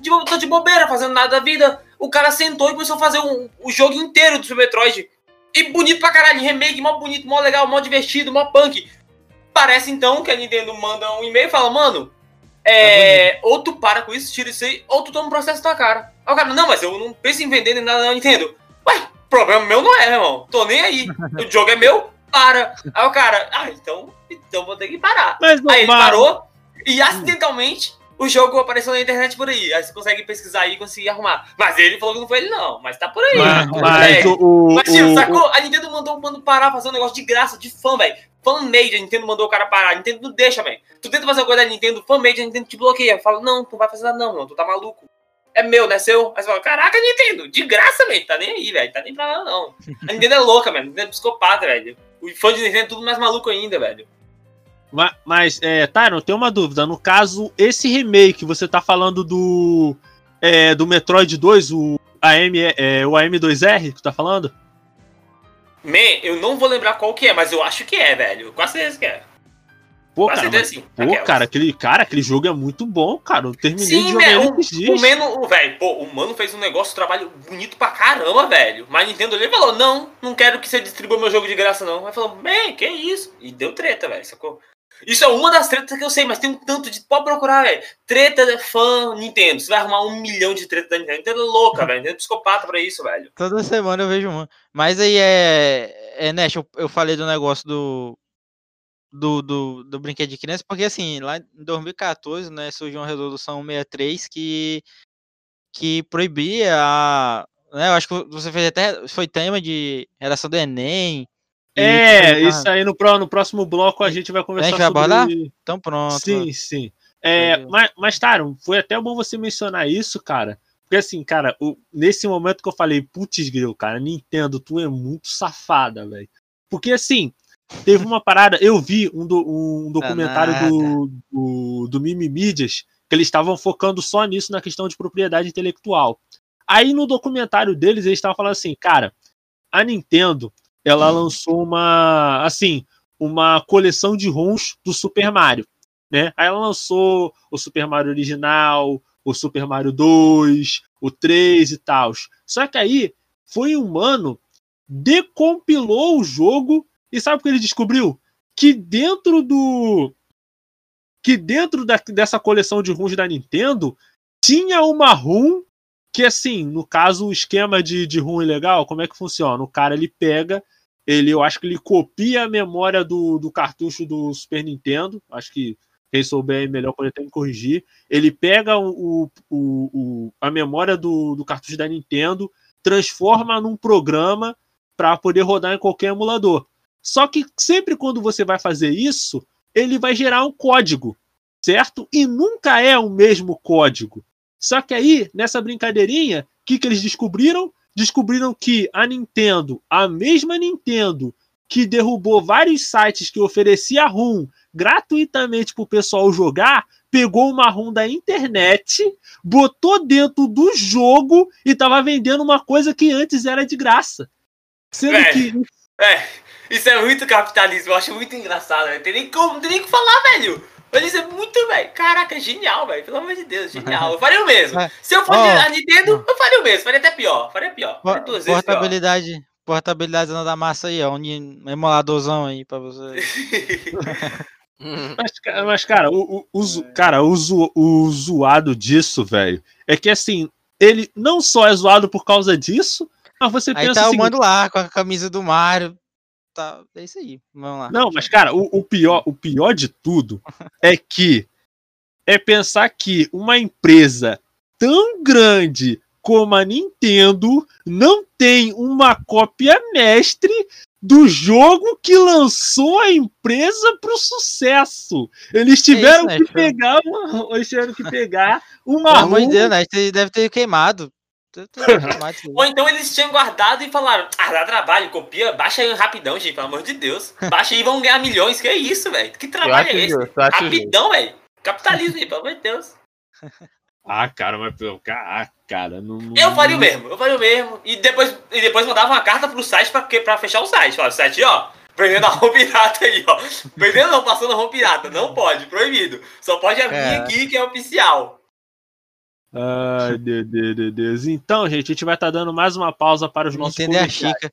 De- tô de bobeira, fazendo nada da vida. O cara sentou e começou a fazer um- o jogo inteiro do Super Metroid. E bonito pra caralho, remake, mó bonito, mó legal, mó divertido, mó punk. Parece então que a Nintendo manda um e-mail e fala, mano, é, ou tu para com isso, tira isso aí, ou tu toma um processo na tua cara. Aí o cara, não, mas eu não penso em vender nem nada na Nintendo. Ué, problema meu não é, meu irmão. Tô nem aí. O jogo é meu, para. Aí o cara, ah, então, então vou ter que parar. Mas, não, Aí ele parou e acidentalmente o jogo apareceu na internet por aí. Aí você consegue pesquisar aí e conseguir arrumar. Mas ele falou que não foi ele, não. Mas tá por aí. Mas, tudo mas o, o, Mas, tio, o- sacou? A Nintendo mandou o mano parar fazer um negócio de graça, de fã, velho. Fan-made, a Nintendo mandou o cara parar. A Nintendo não deixa, velho. Tu tenta fazer uma coisa da Nintendo, fan-made, a Nintendo te bloqueia. Fala, não, tu não vai fazer nada, não, mano. Tu tá maluco. É meu, não é seu. Aí você fala, caraca, Nintendo, de graça, velho. Tá nem aí, velho. Tá nem pra nada, não. A Nintendo é louca, velho. A Nintendo é psicopata, velho. O fã de Nintendo é tudo mais maluco ainda, velho. Ma- Mas, é, Tyron, tem uma dúvida. No caso, esse remake, você tá falando do. É, do Metroid 2, o, AM, é, o AM2R que tu tá falando? Man, eu não vou lembrar qual que é, mas eu acho que é, velho. Com certeza que é. Pô, Com cara, mas- sim. pô, Aquelas. cara, aquele, cara, aquele jogo é muito bom, cara. Eu terminei de Sim, jogar ele velho. esses O, dias. o Mano, velho, pô, o Mano fez um negócio, um trabalho bonito pra caramba, velho. Mas Nintendo ele falou: não, não quero que você distribua meu jogo de graça, não. Aí falou, man, que isso? E deu treta, velho, sacou? Isso é uma das tretas que eu sei, mas tem um tanto de. Pode procurar, velho. Treta de fã Nintendo. Você vai arrumar um milhão de treta da Nintendo. Nintendo é louca, velho. Nintendo é psicopata pra isso, velho. Toda semana eu vejo uma. Mas aí é. É, Nash, eu, eu falei do negócio do. Do, do, do brinquedo de criança, porque assim, lá em 2014, né, surgiu uma resolução 163 que, que proibia a. Né, eu acho que você fez até. Foi tema de redação do Enem. E É, mais. isso aí no, no próximo bloco a gente vai conversar vai sobre... abordar? Então pronto. Sim, sim. É, mas, mas, Taron, foi até bom você mencionar isso, cara. Porque assim, cara, o- nesse momento que eu falei, putz, grilo, cara, Nintendo, tu é muito safada, velho. Porque assim, teve uma parada, eu vi um, do- um documentário do, do, do Mimi Mídias, que eles estavam focando só nisso, na questão de propriedade intelectual. Aí no documentário deles, eles estavam falando assim, cara, a Nintendo, ela lançou uma, assim, uma coleção de ROMs do Super Mario né? Aí ela lançou o Super Mario original, o Super Mario 2, o 3 e tal. Só que aí foi um mano decompilou o jogo e sabe o que ele descobriu? Que dentro do que dentro da- dessa coleção de ROMs da Nintendo tinha uma ROM que assim, no caso o esquema de, de ROM ilegal, como é que funciona? O cara ele pega ele, eu acho que ele copia a memória do, do cartucho do Super Nintendo. Acho que quem souber melhor pode até me corrigir. Ele pega o, o, o- a memória do, do cartucho da Nintendo, transforma num programa para poder rodar em qualquer emulador. Só que sempre quando você vai fazer isso, ele vai gerar um código, certo? E nunca é o mesmo código. Só que aí, nessa brincadeirinha, o que, que eles descobriram? Descobriram que a Nintendo, a mesma Nintendo que derrubou vários sites que oferecia ROM gratuitamente pro pessoal jogar, pegou uma ROM da internet, botou dentro do jogo e tava vendendo uma coisa que antes era de graça. Sendo Velho. que É, isso é muito capitalismo, eu acho muito engraçado, velho. Tem nem como, não tem nem o que falar, velho. Mas isso é muito, velho. Caraca, genial, velho. Pelo amor de Deus, genial. Eu faria o mesmo. É. Se eu fosse Ó. a Nintendo, eu faria o mesmo. Faria até pior. Faria pior. Faria duas vezes pior. Portabilidade, portabilidade da massa aí, ó. Um emuladorzão aí pra você. Mas, mas, cara, o, o, o cara, o, zo- o zoado disso, velho, é que assim, ele não só é zoado por causa disso, mas você Aí pensa tá o assim, mano lá com a camisa do Mario. Tá, é isso aí. Vamos lá. Não, mas, cara, o, o pior, o pior de tudo é que é pensar que uma empresa tão grande como a Nintendo não tem uma cópia mestre do jogo que lançou a empresa pro sucesso. Eles tiveram né, que Fran? pegar uma, eles tiveram que pegar uma Pelo amor de Deus, né? Deve ter queimado. Aí. Ou então eles tinham guardado e falaram: Ah, dá trabalho, copia, baixa aí rapidão, gente, pelo amor de Deus. Baixa aí e vão ganhar milhões. Que é isso, velho? Que trabalho é esse? justo. Rapidão, velho. Capitalismo, gente, pelo amor de Deus. Ah, cara, mas pô, cara, cara, não, não- Eu faria o mesmo, eu faria o mesmo. E depois, e depois mandava uma carta pro site pra, pra fechar o site. Ó, o site, ó, prendendo a ROM pirata aí, ó. Prendendo não, passando a ROM pirata. Não pode, proibido. Só pode abrir É. aqui que é oficial. Ai, meu Deus, meu Deus. Então, gente, a gente vai estar dando mais uma pausa para os Não nossos entender a. Chica.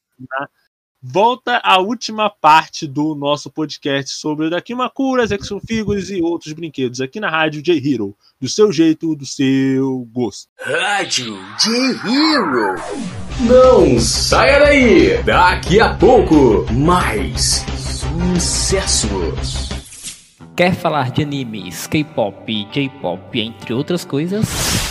Volta a última parte do nosso podcast sobre Dakimakuras, Action Figures e outros brinquedos aqui na Rádio J-Hero. Do seu jeito, do seu gosto. Rádio J-Hero. Não saia daí. Daqui a pouco, mais sucessos. Quer falar de animes, K-pop, J-pop, entre outras coisas?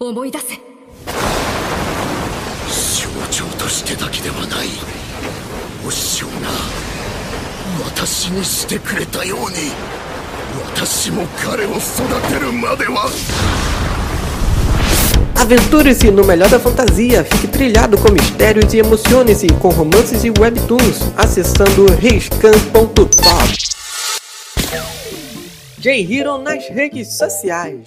思い出せ象徴としてだけではないお師匠が私にしてくれたように私も彼を育てるまでは Aventure-se no melhor da fantasia, fique trilhado com mistérios e emocione-se com romances e webtoons acessando riscan.top. J-Hero nas redes sociais.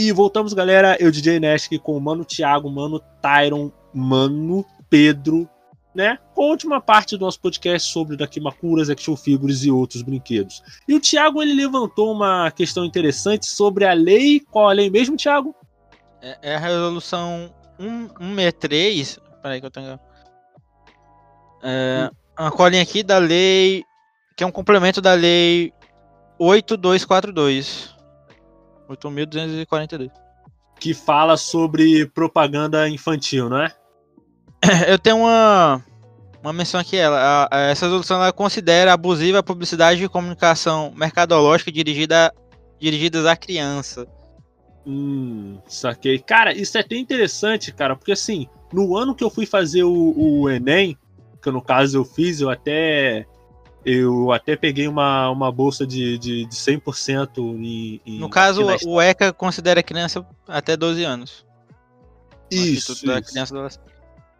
E voltamos, galera. Eu, DJ Nesk, com o Mano Thiago, Mano Tyron, Mano Pedro, né? Com a última parte do nosso podcast sobre Dakimakuras, Action Figures e outros brinquedos. E o Thiago, ele levantou uma questão interessante sobre a lei. Qual a lei mesmo, Thiago? É, é a resolução 163. Peraí que eu tenho. É, uma colinha aqui da lei. Que é um complemento da lei 8242. 8.242. Que fala sobre propaganda infantil, não é? Eu tenho uma, uma menção aqui. Ela, a- a- essa resolução ela considera abusiva a publicidade e comunicação mercadológica dirigida, dirigidas à criança. Hum, saquei. Cara, isso é até interessante, cara, porque assim, no ano que eu fui fazer o, o Enem, que no caso eu fiz, eu até. Eu até peguei uma, uma bolsa de, de, de 100% em, em. No caso, o ECA considera criança até 12 anos. Isso, da isso. Criança e Adolescente.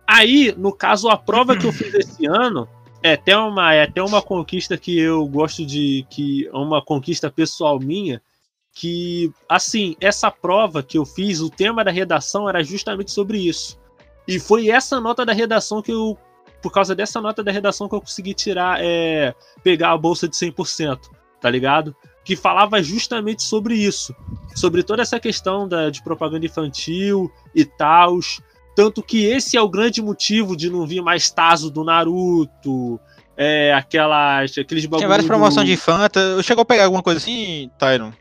Aí, no caso, a prova que eu fiz esse ano é até uma, é até uma conquista que eu gosto de. que é uma conquista pessoal minha. Que, assim, essa prova que eu fiz, o tema da redação era justamente sobre isso. E foi essa nota da redação que eu. Por causa dessa nota da redação que eu consegui tirar, é, pegar a bolsa de 100%, tá ligado? Que falava justamente sobre isso. Sobre toda essa questão da, de propaganda infantil e tals. Tanto que esse é o grande motivo de não vir mais Tazo do Naruto, é, aquelas, aqueles bagulho Tinha várias promoções de Fanta. Chegou a pegar alguma coisa assim, Tyron?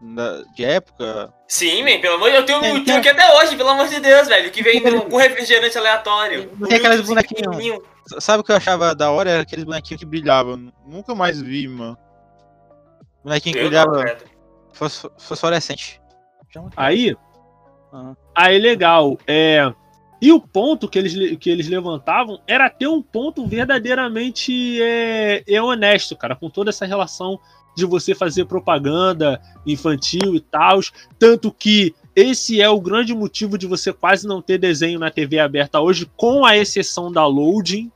Da- De época? Sim, man, pelo amor de Deus, eu tenho, É, tenho tem- aqui até hoje, pelo amor de Deus, velho. Que vem com refrigerante aleatório. Tem aqueles Um bonequinhos. Sabe o que eu achava da hora? Era aqueles bonequinhos que brilhavam. Nunca mais vi, mano. Bonequinho que brilhava fosforescente. Aí, Aham. aí legal. É, e o ponto que eles, le- que eles levantavam era ter um ponto verdadeiramente é, é honesto, cara, com toda essa relação de você fazer propaganda infantil e tal. Tanto que esse é o grande motivo de você quase não ter desenho na TV aberta hoje, com a exceção da Loading,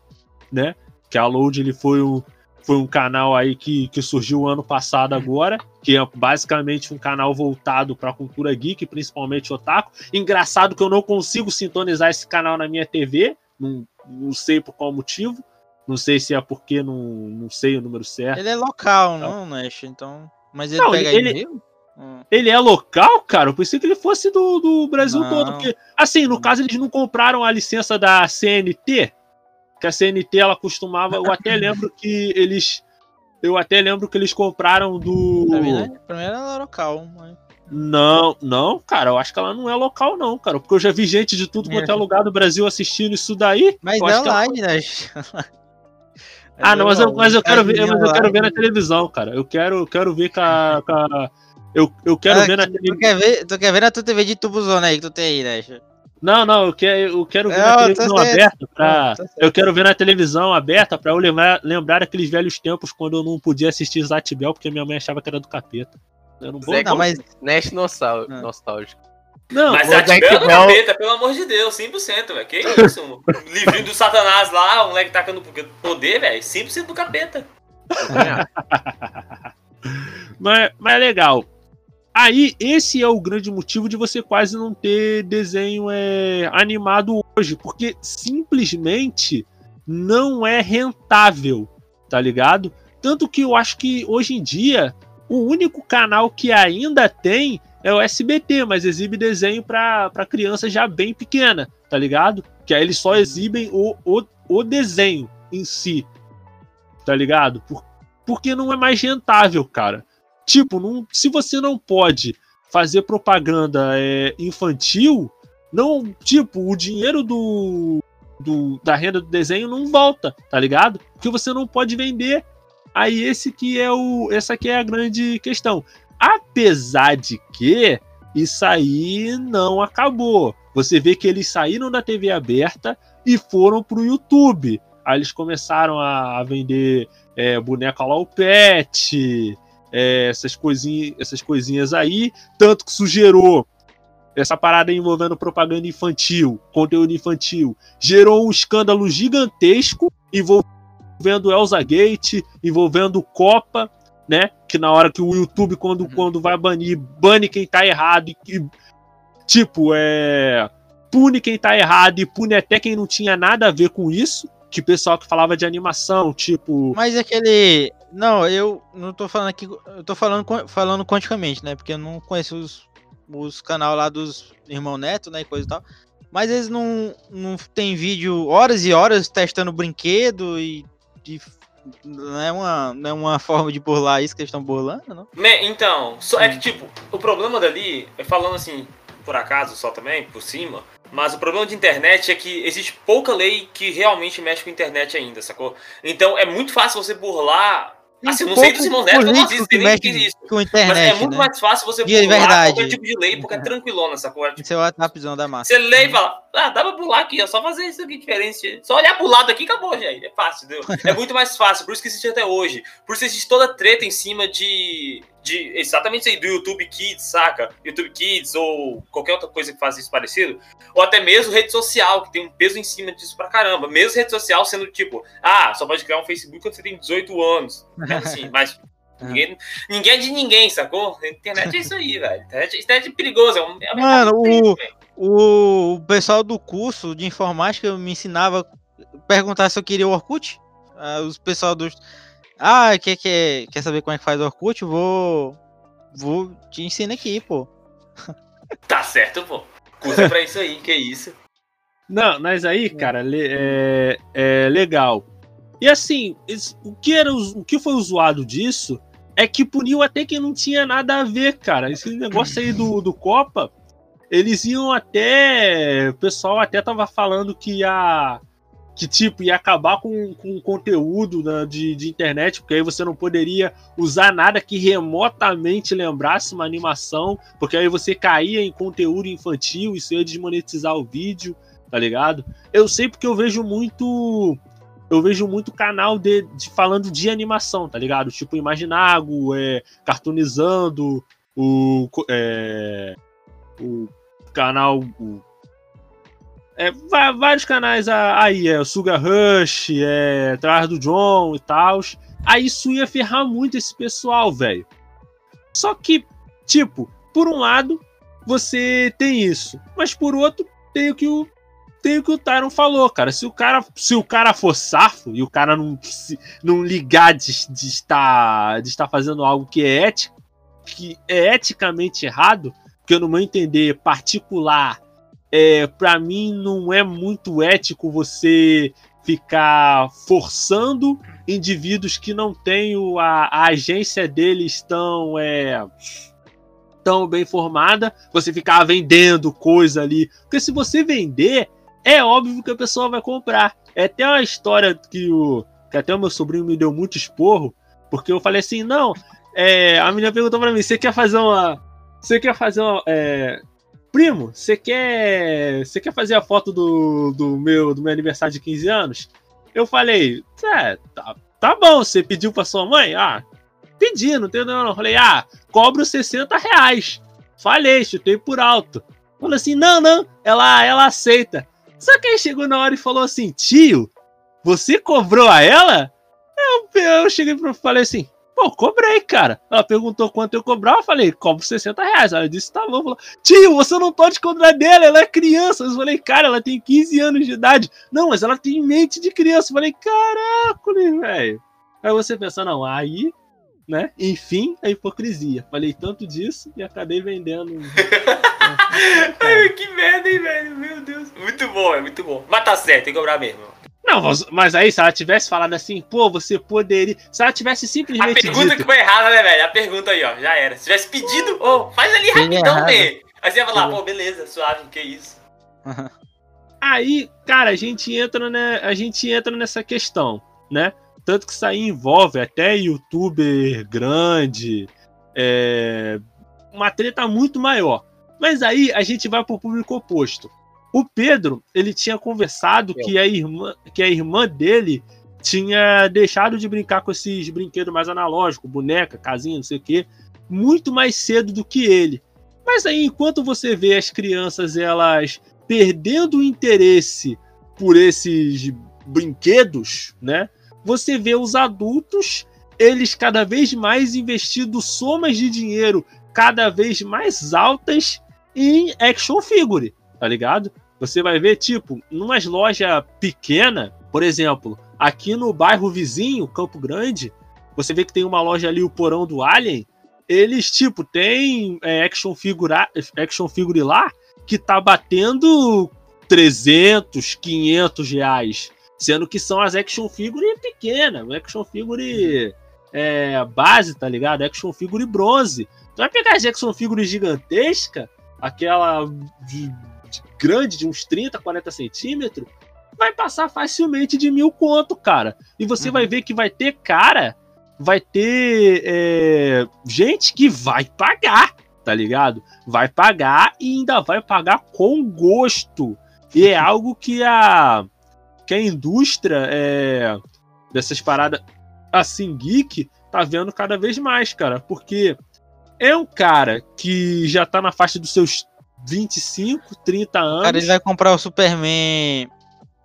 né? Que a Loading ele foi um, foi um canal aí que, que surgiu ano passado agora, que é basicamente um canal voltado para a cultura geek, principalmente otaku. Engraçado que eu não consigo sintonizar esse canal na minha TV, não, não sei por qual motivo. Não sei se é porque não, não sei o número certo. Ele é local, não, Nash? Então. Mas ele Não, pega ele- Rio? Hum. Ele é local, cara? Eu pensei que ele fosse do, do Brasil Não. todo. Porque, assim, no caso, eles não compraram a licença da CNT. Que a CNT ela costumava. Eu até lembro que eles. Eu até lembro que eles compraram do. Pra mim, né? pra mim era local. Mas... Não, não, cara, eu acho que ela não é local, não, cara. Porque eu já vi gente de tudo quanto é lugar do Brasil assistindo isso daí. Mas é que ela- online, Nash. Ah, não, mas eu, mas eu quero ver, mas eu quero ver na televisão. cara. Eu quero, eu quero ver com a. com a- eu, eu quero Ah, ver na Tu televisão. quer ver, tu quer ver na tua TV de tubozona aí que tu tem aí, Nash? Não, não, eu quero, eu quero ver Não, na televisão aberta pra. Certo. Eu quero ver na televisão aberta pra eu lembrar, lembrar aqueles velhos tempos quando eu não podia assistir Zatibel porque minha mãe achava que era do capeta. Eu não vou. Zé, Não, mas Nash nostal Ah. nostálgico. Não, Mas o a Jack Tibel do Bell- capeta, pelo amor de Deus, 100%, velho. Que isso? Livrinho do Satanás lá, o moleque tacando poder, velho. 100% do capeta. mas, mas é legal. Aí, esse é o grande motivo de você quase não ter desenho é, animado hoje, porque simplesmente não é rentável, tá ligado? Tanto que eu acho que hoje em dia o único canal que ainda tem é o SBT, mas exibe desenho pra criança já bem pequena, tá ligado? Que aí eles só exibem o, o, o desenho em si, tá ligado? Por, porque não é mais rentável, cara. Tipo, não, se você não pode fazer propaganda é, infantil, não, tipo, o dinheiro do, do da renda do desenho não volta, tá ligado? Porque você não pode vender. Aí esse que é o, essa que é a grande questão. Apesar de que isso aí não acabou. Você vê que eles saíram da TV aberta e foram pro YouTube. Aí eles começaram a, vender é, boneca lá o pet, é, essas, coisinhas, essas coisinhas aí. Tanto que isso gerou essa parada envolvendo propaganda infantil, conteúdo infantil, gerou um escândalo gigantesco envolvendo Elsa Gate, envolvendo Copa, né? Que na hora que o YouTube, quando, quando vai banir, bane quem tá errado e que, tipo, é. Pune quem tá errado e pune até quem não tinha nada a ver com isso. Que pessoal que falava de animação, tipo. Mas aquele. Não, eu não tô falando aqui. Eu tô falando, falando quanticamente, né? Porque eu não conheço os, os canal lá dos Irmão Neto, né? E coisa e tal. Mas eles não, não tem vídeo horas e horas testando brinquedo e. e não, é uma, não é uma forma de burlar isso que eles estão burlando, não? Me- Então, só é que, tipo, o problema dali, é falando assim, por acaso só também, por cima, mas o problema de internet é que existe pouca lei que realmente mexe com a internet ainda, sacou? Então é muito fácil você burlar. Assim, não sei dos irmãos Neto, eu não assisto, que nem que isso. com a Mas internet, é muito né? mais fácil você De burlar verdade. qualquer tipo de lei, porque é tranquilona, sacou? É, tipo, é o WhatsAppzão da massa. você lê e fala, ah, dá pra pular aqui, é só fazer isso aqui diferente. Só olhar pro lado aqui acabou, gente. É fácil, entendeu? É muito mais fácil, por isso que existe até hoje. Por isso existe toda a treta em cima de. De exatamente isso aí, do YouTube Kids, saca? YouTube Kids ou qualquer outra coisa que faz isso parecido. Ou até mesmo rede social, que tem um peso em cima disso pra caramba. Mesmo rede social sendo tipo, ah, só pode criar um Facebook quando você tem 18 anos. É assim, mas. Ninguém, ninguém é de ninguém, sacou? A internet é isso aí, velho. Internet, internet é perigoso. É um, é Mano, o, o pessoal do curso de informática me ensinava perguntar se eu queria o Orkut. Ah, os pessoal dos. Ah, quer, quer, quer saber como é que faz o Orkut? Vou. Vou te ensinar aqui, pô. Tá certo, pô. Cursa pra isso aí, que isso. Não, mas aí, cara, é, é legal. E assim, o que, era, o que foi zoado disso é que puniu até quem não tinha nada a ver, cara. Esse negócio aí do, do Copa, eles iam até. O pessoal até tava falando que ia. Que tipo, ia acabar com, com o conteúdo né, de, de internet, porque aí você não poderia usar nada que remotamente lembrasse uma animação, porque aí você caía em conteúdo infantil, isso ia desmonetizar o vídeo, tá ligado? Eu sei porque eu vejo muito. Eu vejo muito canal de, de falando de animação, tá ligado? Tipo Imaginago, é, cartoonizando, o, é, o canal. o- é, vários canais aí, é o Sugar Rush, é Atrás do John e tal. Aí isso ia ferrar muito esse pessoal, velho. Só que, tipo, por um lado, você tem isso. Mas por outro, tem o que o, tem o, que o Tyron falou, cara. Se o cara, se o cara for safo e o cara não, se- não ligar de, de estar, de estar fazendo algo que é ético, que é eticamente errado, porque no meu entender particular, é, para mim não é muito ético você ficar forçando indivíduos que não têm a, a agência deles tão é, tão bem formada, você ficar vendendo coisa ali, porque se você vender, é óbvio que a pessoa vai comprar. É até uma história que o que até o meu sobrinho me deu muito esporro, porque eu falei assim, não, é, a menina perguntou pra mim, você quer fazer uma, você quer fazer uma, é, primo, você quer, você quer fazer a foto do, do meu do meu aniversário de 15 anos? Eu falei, é, tá, tá bom, você pediu pra sua mãe? Ah, pedi, não tem não. Eu falei, ah, cobro 60 reais. Falei, chutei por alto. Falou assim, não, não, ela, ela aceita. Só que aí chegou na hora e falou assim, tio, você cobrou a ela? Eu, eu cheguei e falei assim, pô, cobrei, cara. Ela perguntou quanto eu cobrava, eu falei, cobro 60 reais. Ela disse, tá bom. Falou, tio, você não pode cobrar dela, ela é criança. Eu falei, cara, ela tem 15 anos de idade. Não, mas ela tem mente de criança. Eu falei, caraca, velho. Aí você pensa, não, aí, né? Enfim, a hipocrisia. Falei tanto disso e acabei vendendo. Ai, que merda, hein, velho? Meu Deus. Muito bom, é muito bom. Mas tá certo, tem que cobrar mesmo. Não, mas- mas aí, se ela tivesse falado assim, pô, você poderia. Se ela tivesse A simplesmente pergunta que dito, foi errada, né, velho? A pergunta aí, ó, já era. Se tivesse pedido, ô, faz ali rapidão, velho. Aí você ia falar, pô, beleza, suave, que isso. Aí, cara, a gente entra, né, a gente entra nessa questão, né? Tanto que isso aí envolve até youtuber grande, é, uma treta muito maior. Mas aí a gente vai pro público oposto. O Pedro, ele tinha conversado que a irmã, que a irmã dele tinha deixado de brincar com esses brinquedos mais analógicos, boneca, casinha, não sei o quê, muito mais cedo do que ele. Mas aí, enquanto você vê as crianças elas perdendo o interesse por esses brinquedos, né? Você vê os adultos, eles cada vez mais investindo somas de dinheiro cada vez mais altas em action figure, tá ligado? Você vai ver, tipo, numas lojas pequena, por exemplo, aqui no bairro vizinho, Campo Grande, você vê que tem uma loja ali, o Porão do Alien, eles, tipo, tem é, action, figura, action figure lá que tá batendo 300, 500 reais. Sendo que são as action figure pequenas, action figure é, base, tá ligado? Action figure bronze. Tu vai pegar as action figure gigantesca, aquela de grande, de uns 30, 40 centímetros, vai passar facilmente de mil conto, cara. E você vai ver que vai ter cara, vai ter é, gente que vai pagar, tá ligado? Vai pagar e ainda vai pagar com gosto. E é algo que a, que a indústria é, dessas paradas assim, geek, tá vendo cada vez mais, cara. Porque é um cara que já tá na faixa dos seus 25, 30 anos. Cara, ele vai comprar o Superman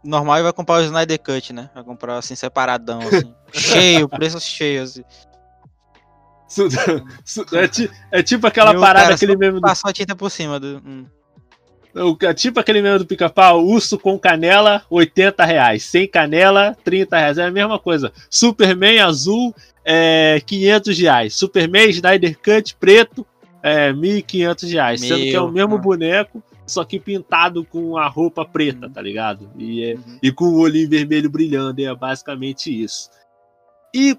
normal e vai comprar o Snyder Cut, né? Vai comprar assim, separadão, assim. cheio, preço cheio, assim. É, é tipo aquela o parada, cara aquele só meme do, Passou a tinta por cima do. hum. é tipo aquele meme do pica-pau, urso com canela, 80 reais. Sem canela, 30 reais. É a mesma coisa. Superman azul, é, 500 reais. Superman Snyder Cut preto, é, 1.500 reais. Sendo que é o Meu, mesmo boneco só que pintado com a roupa preta, tá ligado? E, é, e com o olhinho vermelho brilhando, é basicamente isso. E,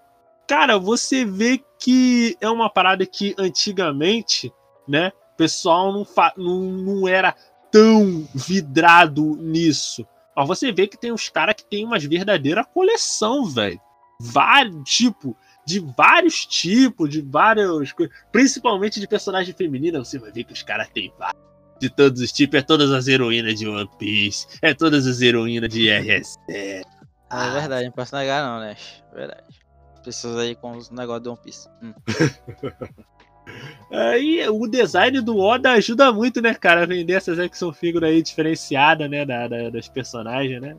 cara, você vê que é uma parada que antigamente, né, o pessoal não, fa não, não era tão vidrado nisso. Mas você vê que tem uns caras que tem umas verdadeira coleção, velho. Vários, tipo, de vários tipos, de vários. Principalmente de personagem feminina, você vai ver que os caras têm vários. De todos os tipos, é todas as heroínas de One Piece, é todas as heroínas de RS. É, é verdade, não posso negar não, né? Verdade. Pessoas aí com os negócios de One Piece. Hum. Aí o design do Oda ajuda muito, né, cara, a vender essas action figure aí diferenciada, né, da, da, das personagens, né?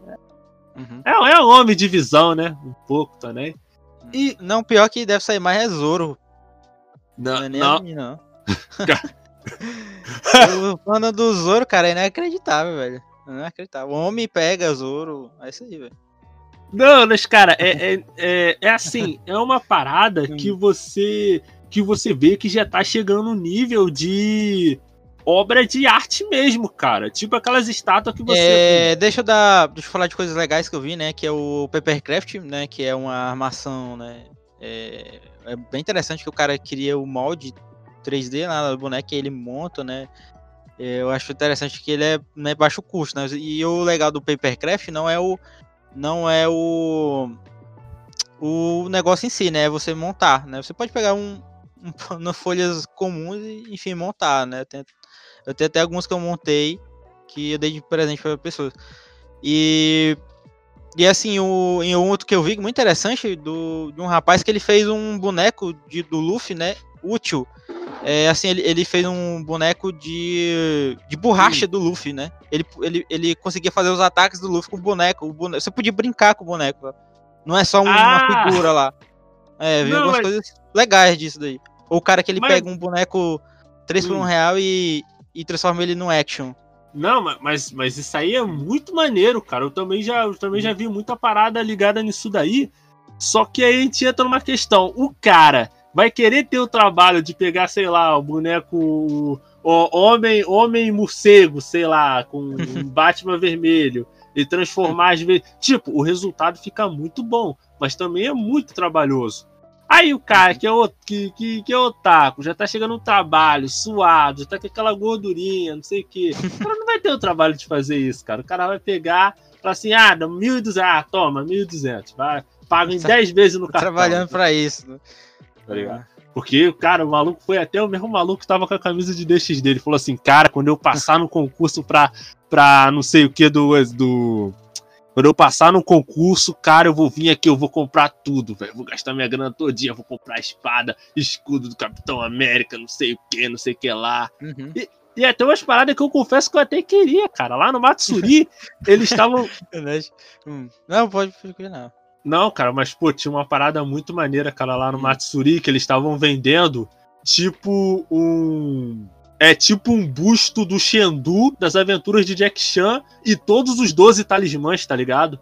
Uhum. É, é um homem de visão, né? Um pouco também. E não, pior que deve sair mais é Zoro. Não, não é nem não. Mim, não. o fã do Zoro, cara, é inacreditável, velho. Não é acreditável. O homem pega Zoro. É isso aí, velho. Não, mas, cara, é, é, é, é assim, é uma parada que você que você vê que já tá chegando no nível de obra de arte mesmo, cara. Tipo aquelas estátuas que você. É, deixa eu dar. Deixa eu falar de coisas legais que eu vi, né? Que é o Papercraft, né? Que é uma armação, né? É, é bem interessante que o cara cria o molde 3D lá do boneco e ele monta, né? É, eu acho interessante que ele é né, baixo custo, né? E o legal do Papercraft não é o. Não é o. O negócio em si, né? É você montar, né? Você pode pegar um, um, folhas comuns e, enfim, montar, né? Tem, eu tenho até alguns que eu montei que eu dei de presente para pessoas. E e assim, o, em outro que eu vi muito interessante do, de um rapaz que ele fez um boneco de, do Luffy, né? Útil. É, assim, ele, ele fez um boneco de, de borracha do Luffy, né? Ele, ele, ele conseguia fazer os ataques do Luffy com o boneco. O boneco você podia brincar com o boneco. Não é só um, ah! uma figura lá. É, vi algumas mas... coisas legais disso daí. Ou o cara que ele mas... pega um boneco 3 por 1 hum. real e, e transforma ele num action. Não, mas, mas isso aí é muito maneiro, cara. Eu também já, eu também já vi muita parada ligada nisso daí. Só que aí a gente entra numa questão. O cara vai querer ter o trabalho de pegar, sei lá, o boneco o homem, homem morcego, sei lá, com um Batman vermelho e transformar as vezes. Tipo, o resultado fica muito bom, mas também é muito trabalhoso. Aí o cara que é, o, que, que, que é otaku, já tá chegando no trabalho, suado, já tá com aquela gordurinha, não sei o quê. O cara não vai ter o trabalho de fazer isso, cara. O cara vai pegar, falar assim, ah, 1.200, ah, toma, 1.200, vai, paga em 10 vezes no cartão. Trabalhando pra isso, né? Tá ligado? Porque, cara, o maluco foi até o mesmo maluco que tava com a camisa de DX dele. Falou assim, cara, quando eu passar no concurso pra, pra não sei o que do, do quando eu passar no concurso, cara, eu vou vir aqui, eu vou comprar tudo, velho. Vou gastar minha grana todinha, vou comprar espada, escudo do Capitão América, não sei o que, não sei o que lá. Uhum. E, e até umas paradas que eu confesso que eu até queria, cara. Lá no Matsuri, eles estavam. Hum. Não, pode ficar, não. Não, cara, mas, pô, tinha uma parada muito maneira, cara, lá no hum. Matsuri, que eles estavam vendendo, tipo, um é tipo um busto do Shendu das aventuras de Jack Chan e todos os 12 talismãs, tá ligado?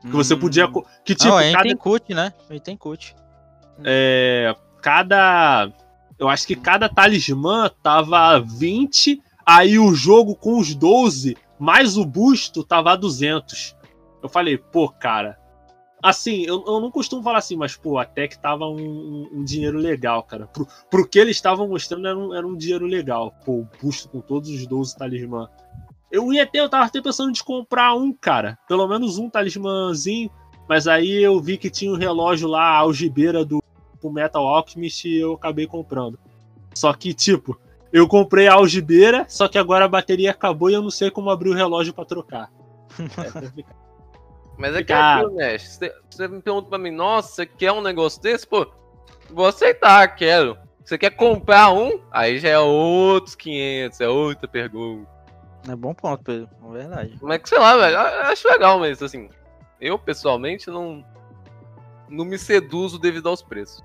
Que você podia. Hum. Que tipo. Não, cada... tem cut, né? Ele tem cut. É. Cada. Eu acho que cada talismã tava 20, aí o jogo com os 12, mais o busto, tava a 200. Eu falei, pô, cara, Assim, eu, eu não costumo falar assim, mas, pô, até que tava um, um, dinheiro legal, cara. Pro, pro que eles estavam mostrando, era um, era um dinheiro legal. Pô, o busto com todos os 12 talismã. Eu ia ter, eu tava até pensando de comprar um, cara. Pelo menos um talismãzinho. Mas aí eu vi que tinha um relógio lá, a algibeira do Metal Alchemist, e eu acabei comprando. Só que, tipo, eu comprei a algibeira, só que agora a bateria acabou e eu não sei como abrir o relógio para trocar. É Mas é que é aquilo, né? Você, você me pergunta pra mim, nossa, você quer um negócio desse? Pô, vou aceitar, quero. Você quer comprar um? Aí já é outros 500, é outra pergunta. É bom ponto, Pedro. É verdade. Mas que sei lá, velho. Eu acho legal, mas assim, eu pessoalmente não. Não me seduzo devido aos preços.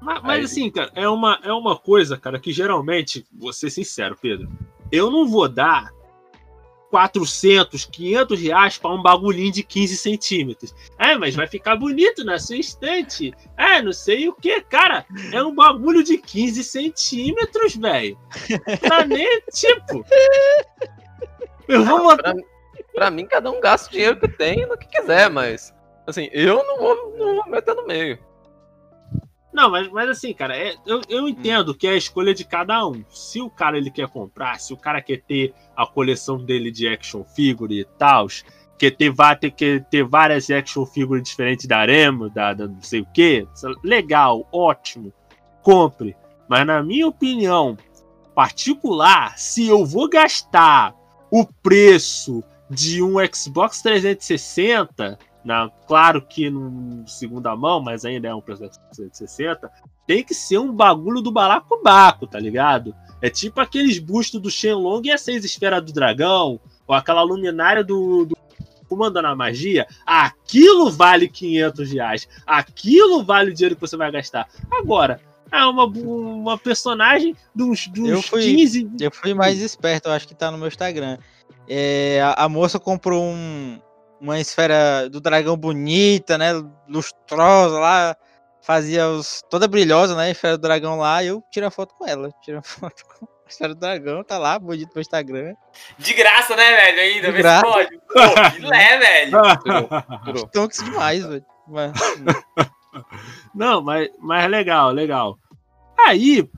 Mas, mas assim, cara, é uma, é uma coisa, cara, que geralmente, vou ser sincero, Pedro, eu não vou dar 400, 500 reais para um bagulhinho de 15 centímetros. É, mas vai ficar bonito na sua estante. É, não sei o que, cara. É um bagulho de 15 centímetros, velho. Pra nem, tipo. Eu vou botar. Pra, pra mim, cada um gasta o dinheiro que tem no que quiser, mas. Assim, eu não vou, não vou meter no meio. Não, mas, mas assim, cara, é- eu, eu entendo que é a escolha de cada um. Se o cara ele quer comprar, se o cara quer ter a coleção dele de action figure e tal, quer ter, ter, quer ter várias action figures diferentes da Aremo, da, da não sei o que, legal, ótimo, compre. Mas na minha opinião particular, se eu vou gastar o preço de um Xbox 360, na, claro que num segunda mão, mas ainda é um do Xbox 360, tem que ser um bagulho do balacobaco, tá ligado? É tipo aqueles bustos do Shenlong e a seis esferas do dragão, ou aquela luminária do, do comandando a magia, aquilo vale 500 reais. Aquilo vale o dinheiro que você vai gastar. Agora, é uma, uma personagem de uns, de uns Eu fui- 15. Eu fui mais esperto, eu acho que tá no meu Instagram. É, a, a moça comprou um, uma esfera do dragão bonita, né? Lustrosa lá. Fazia os. toda brilhosa, né? A esfera do dragão lá. E eu tirei a foto com ela. Tirei a foto com a esfera do dragão, tá lá, bonito no Instagram. De graça, né, velho? Ainda, De vê se graça. pode. Pô, que lé, velho. Tirou. Tonks demais, velho. Mas- Não, mas, mas legal, legal. Aí,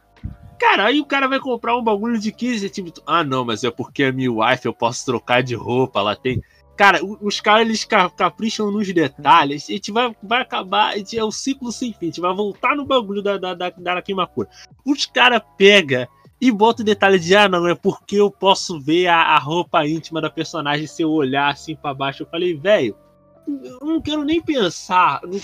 cara, aí o cara vai comprar um bagulho de 15 centímetros. Ah, não, mas é porque é minha wife, eu posso trocar de roupa, ela tem. Cara, os caras eles ca- capricham nos detalhes. A gente vai, vai acabar. gente- É o ciclo sem fim. A gente vai voltar no bagulho da, da, da, da Arakimakura. Os caras pegam e botam o detalhe de: ah, não, é porque eu posso ver a, a roupa íntima da personagem se eu olhar assim pra baixo. Eu falei, velho. Eu não quero nem pensar no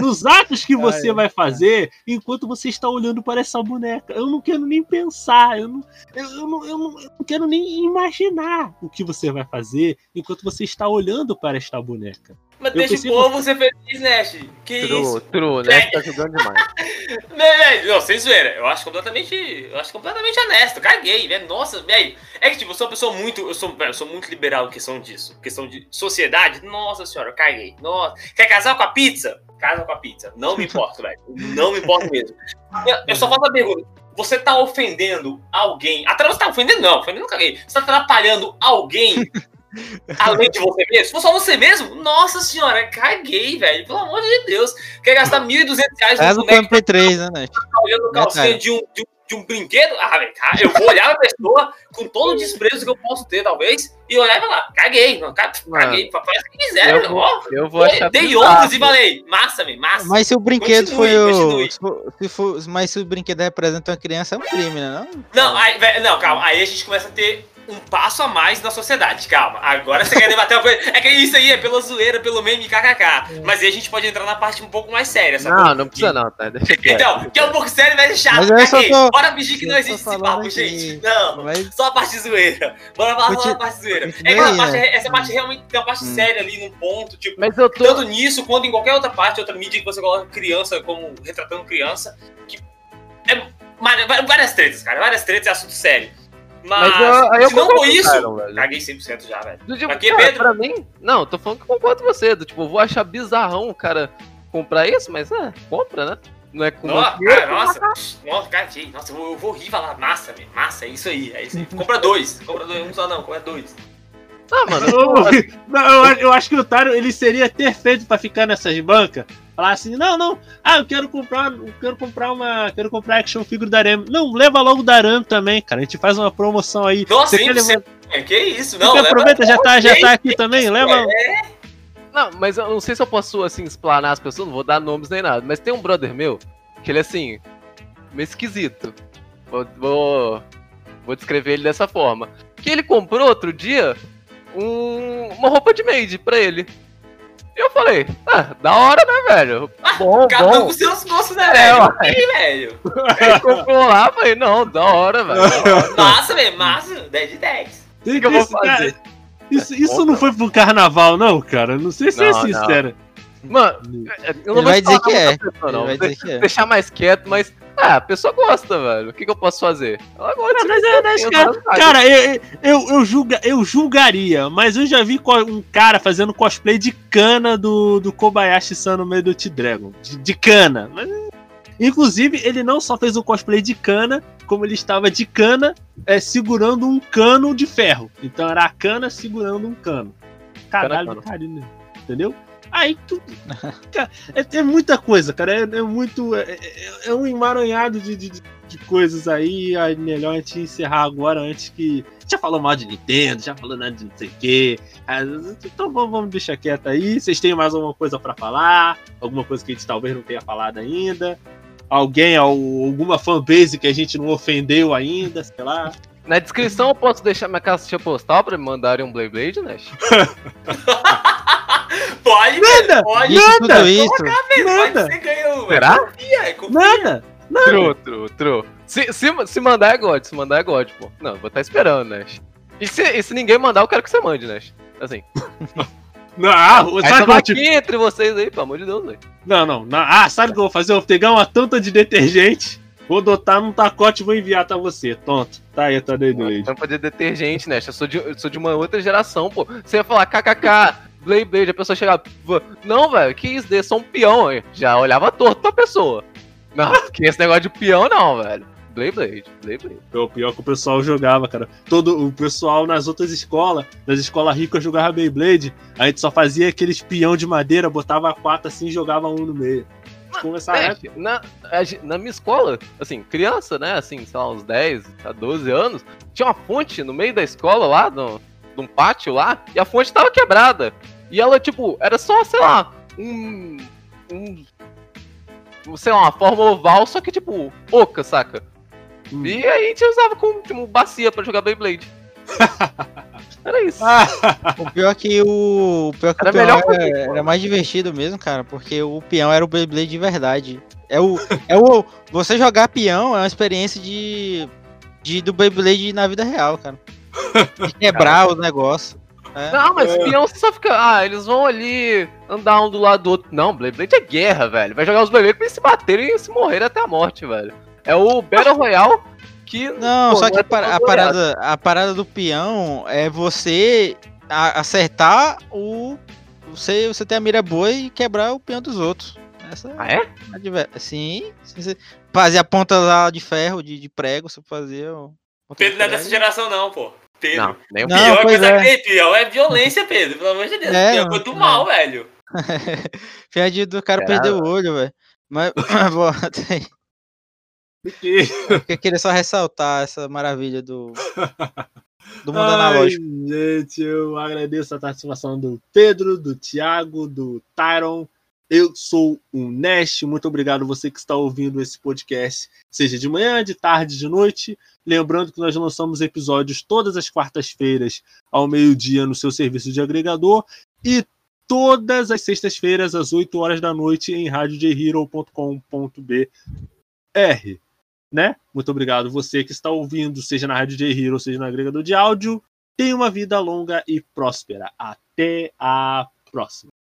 nos atos que você Ai, vai fazer enquanto você está olhando para essa boneca. Eu não quero nem pensar, eu não, eu, eu não, eu não, eu não quero nem imaginar o que você vai fazer enquanto você está olhando para esta boneca. Mas Eu deixa pensei o povo ser feliz, Nash. Que True, isso? true, né? Tá jogando demais. Né, velho? Não, sem zoeira. Eu acho completamente. Eu acho completamente honesto. Caguei, velho. Nossa, velho. É que, tipo, eu sou uma pessoa muito. Eu sou, eu sou muito liberal em questão disso. Questão de sociedade. Nossa senhora, eu caguei. Nossa. Quer casar com a pizza? Casa com a pizza. Não me importo, velho. Não me importo mesmo. Eu, eu só faço uma pergunta. Você tá ofendendo alguém. Atra- Você tá ofendendo, não. Ofendendo, eu caguei. Você tá atrapalhando alguém. Além de você mesmo? Se for só você mesmo, nossa senhora, caguei, velho. Pelo amor de Deus. Quer gastar 1.200 reais no o boneco MP3, né, né? tá olhando calcinha de um, de, um, de um brinquedo? Ah, velho, eu vou olhar a pessoa com todo o desprezo que eu posso ter, talvez, e olhar e falar, caguei, ca- caguei, faz o que quiser, Eu vou, eu vou achar Dei ombros e falei, massa, velho, massa. Mas se o brinquedo Continue, foi o. Se for, mas se o brinquedo representa uma criança, é um crime, né? Não? Não, aí, velho, não, calma, aí a gente começa a ter um passo a mais na sociedade, calma. Agora você quer debater uma coisa. É que isso aí é pela zoeira, pelo meme kkk. Mas aí a gente pode entrar na parte um pouco mais séria, sabe? Não, não precisa não, tá? Deixa quieto. Então, que é um pouco sério, mas é chato. Mas só caguei. tô- Bora fingir que não existe esse papo, gente. Não. Mas Só a parte zoeira. Bora falar só Continu- a parte zoeira. É que parte, né? essa parte realmente tem uma parte Hum. séria ali num ponto, tipo, Mas eu tô. tanto nisso quanto em qualquer outra parte, outra mídia que você coloca criança como retratando criança, que é várias, várias tretas, cara, várias tretas é assunto sério. Mas, Mas eu, eu se não for isso, velho. caguei 100% já, velho. Do tipo, Pra quê, cara, Pedro? Pra mim, não, tô falando que eu concordo com você. Do tipo, eu vou achar bizarrão o cara comprar isso, mas é, compra, né? Não é com Nossa, cara, nossa, nossa, cara, gente, nossa, eu vou, eu vou rir e falar, massa, velho, massa, é isso aí, é isso aí. Compra dois, compra dois, um só não, compra dois. Ah, mano, Eu, não, eu, acho- eu acho que o Tário ele seria perfeito pra ficar nessas bancas. Falar assim, não, não, ah, eu quero comprar, eu quero comprar uma, quero comprar action figure da Arame. Não, leva logo da Arame também, cara. A gente faz uma promoção aí. Nossa, Você quer 100%, levar- é, que isso, Você não, leva- aproveita, já tá, já tá aqui também, leva. É, Não, mas eu não sei se eu posso, assim, explanar as pessoas, não vou dar nomes nem nada, mas tem um brother meu, que ele é, assim, meio esquisito. Vou, vou, vou descrever ele dessa forma. Que ele comprou outro dia um- uma roupa de maid pra ele. E eu falei, ah, da hora, né, velho? Bom, cada um bom. com seus gostos, né, É, velho? ué. Ih, velho. Ele comprou lá, falei, não, da hora, velho. da hora. Massa, velho, massa, 10 de 10. Tem O que eu vou isso, cara, fazer? Isso, isso não foi pro carnaval, não, cara. Não sei se é Não, não. sincero. Mano, eu não Ele vou vai dizer que é. pessoa, Ele não. vai dizer que é. Deixar mais quieto, mas Ah, a pessoa gosta, velho. O que, que eu posso fazer? Ela gosta. Mas é, né, cara, cara, eu, eu, eu, julga, eu julgaria, mas eu já vi um cara fazendo cosplay de cana do, do Kobayashi-san no meio do T-Dragon. De, de cana. Mas, inclusive, ele não só fez o cosplay de cana, como ele estava de cana é, segurando um cano de ferro. Então era a cana segurando um cano. Caralho, Cana, carinho, entendeu? Aí tu. Cara, é, é muita coisa, cara. É, é muito. É, é- é um emaranhado de, de, de coisas aí. É melhor a gente encerrar agora antes que. Já falou mal de Nintendo, já falou nada de não sei o quê. Ah, Então vamos, vamos deixar quieto aí. Vocês têm mais alguma coisa pra falar? Alguma coisa que a gente talvez não tenha falado ainda? Alguém, al- alguma fanbase que a gente não ofendeu ainda, sei lá. Na descrição eu posso deixar minha caixa postal pra me mandarem um Blade Blade, né? Pode, Nada, pode. Isso, Nada. tudo isso. Colocar, nada. ser ganhou, velho. Será? Confia, é, confia. Nada! True, true, true. Se, se, se mandar é God, se mandar é God, pô. Não, vou estar esperando, né? E se, e se ninguém mandar, eu quero que você mande, né? Assim. Não, ah, sabe aqui tipo, entre vocês aí, pelo amor de Deus, velho. Não, não, não. Ah, sabe o que eu vou fazer? Eu vou pegar uma tanta de detergente, vou dotar num pacote e vou enviar pra você. Tonto. Tá aí, tá doido aí. Tampa de detergente, né? Eu sou de, eu sou de uma outra geração, pô. Você ia falar kkk, Blade Blade, a pessoa chegava. "Pô, Não, velho, que isso? Só um peão aí. Já olhava torto pra pessoa. Não, que esse negócio de peão não, velho. Blade Blade, Blade Blade. É o pior que o pessoal jogava, cara. Todo o pessoal nas outras escolas, nas escolas ricas jogava Beyblade, a gente só fazia aquele espião de madeira, botava quatro assim e jogava um no meio. É, época. na, a gen- na minha escola, assim, criança, né, assim, sei lá, uns 10 a 12 anos, tinha uma fonte no meio da escola lá, no, num pátio lá, e a fonte tava quebrada. E ela, tipo, era só, sei lá, um. um sei lá, uma forma oval, só que, tipo, oca, saca? Hum. E aí a gente usava como tipo, bacia pra jogar Beyblade. Era isso. Ah, O pior é que o, o pior que Era o melhor era, Beyblade. era mais divertido mesmo, cara, porque o peão era o Beyblade de verdade. É o, é o você jogar peão é uma experiência de, de do Beyblade na vida real, cara. De quebrar os negócios. É. Não, mas peão você só fica. Ah, eles vão ali andar um do lado do outro. Não, Blade Blade é guerra, velho. Vai jogar os Blade Blade pra eles se baterem e se morrer até a morte, velho. É o Battle Royale que. Não, pô, só que é a, para- a parada, a parada do peão é você acertar o. Você, você ter a mira boa e quebrar o peão dos outros. Essa Ah, é? diver- Sim, fazia a ponta lá de ferro, de, de prego, você fazia. o- Pedro não é dessa geração, não, pô. Pedro. Não, nem o Não, Pior é coisa é. que pior é violência, Pedro. Pelo amor de Deus. É, pior é coisa do é. mal, velho. Fiadinho do cara Será, perder o olho, velho. Mas, bota aí. que- Eu queria só ressaltar essa maravilha do. Do mundo Ai, analógico. Gente, eu agradeço a participação do Pedro, do Thiago, do Tyron. Eu sou o Nash. Muito obrigado você que está ouvindo esse podcast, seja de manhã, de tarde, de noite. Lembrando que nós lançamos episódios todas as quartas-feiras ao meio-dia no seu serviço de agregador e todas as sextas-feiras às 8 horas da noite em radiojhero.com.br. Né? Muito obrigado você que está ouvindo, seja na Rádio J Hero, seja no agregador de áudio. Tenha uma vida longa e próspera. Até a próxima.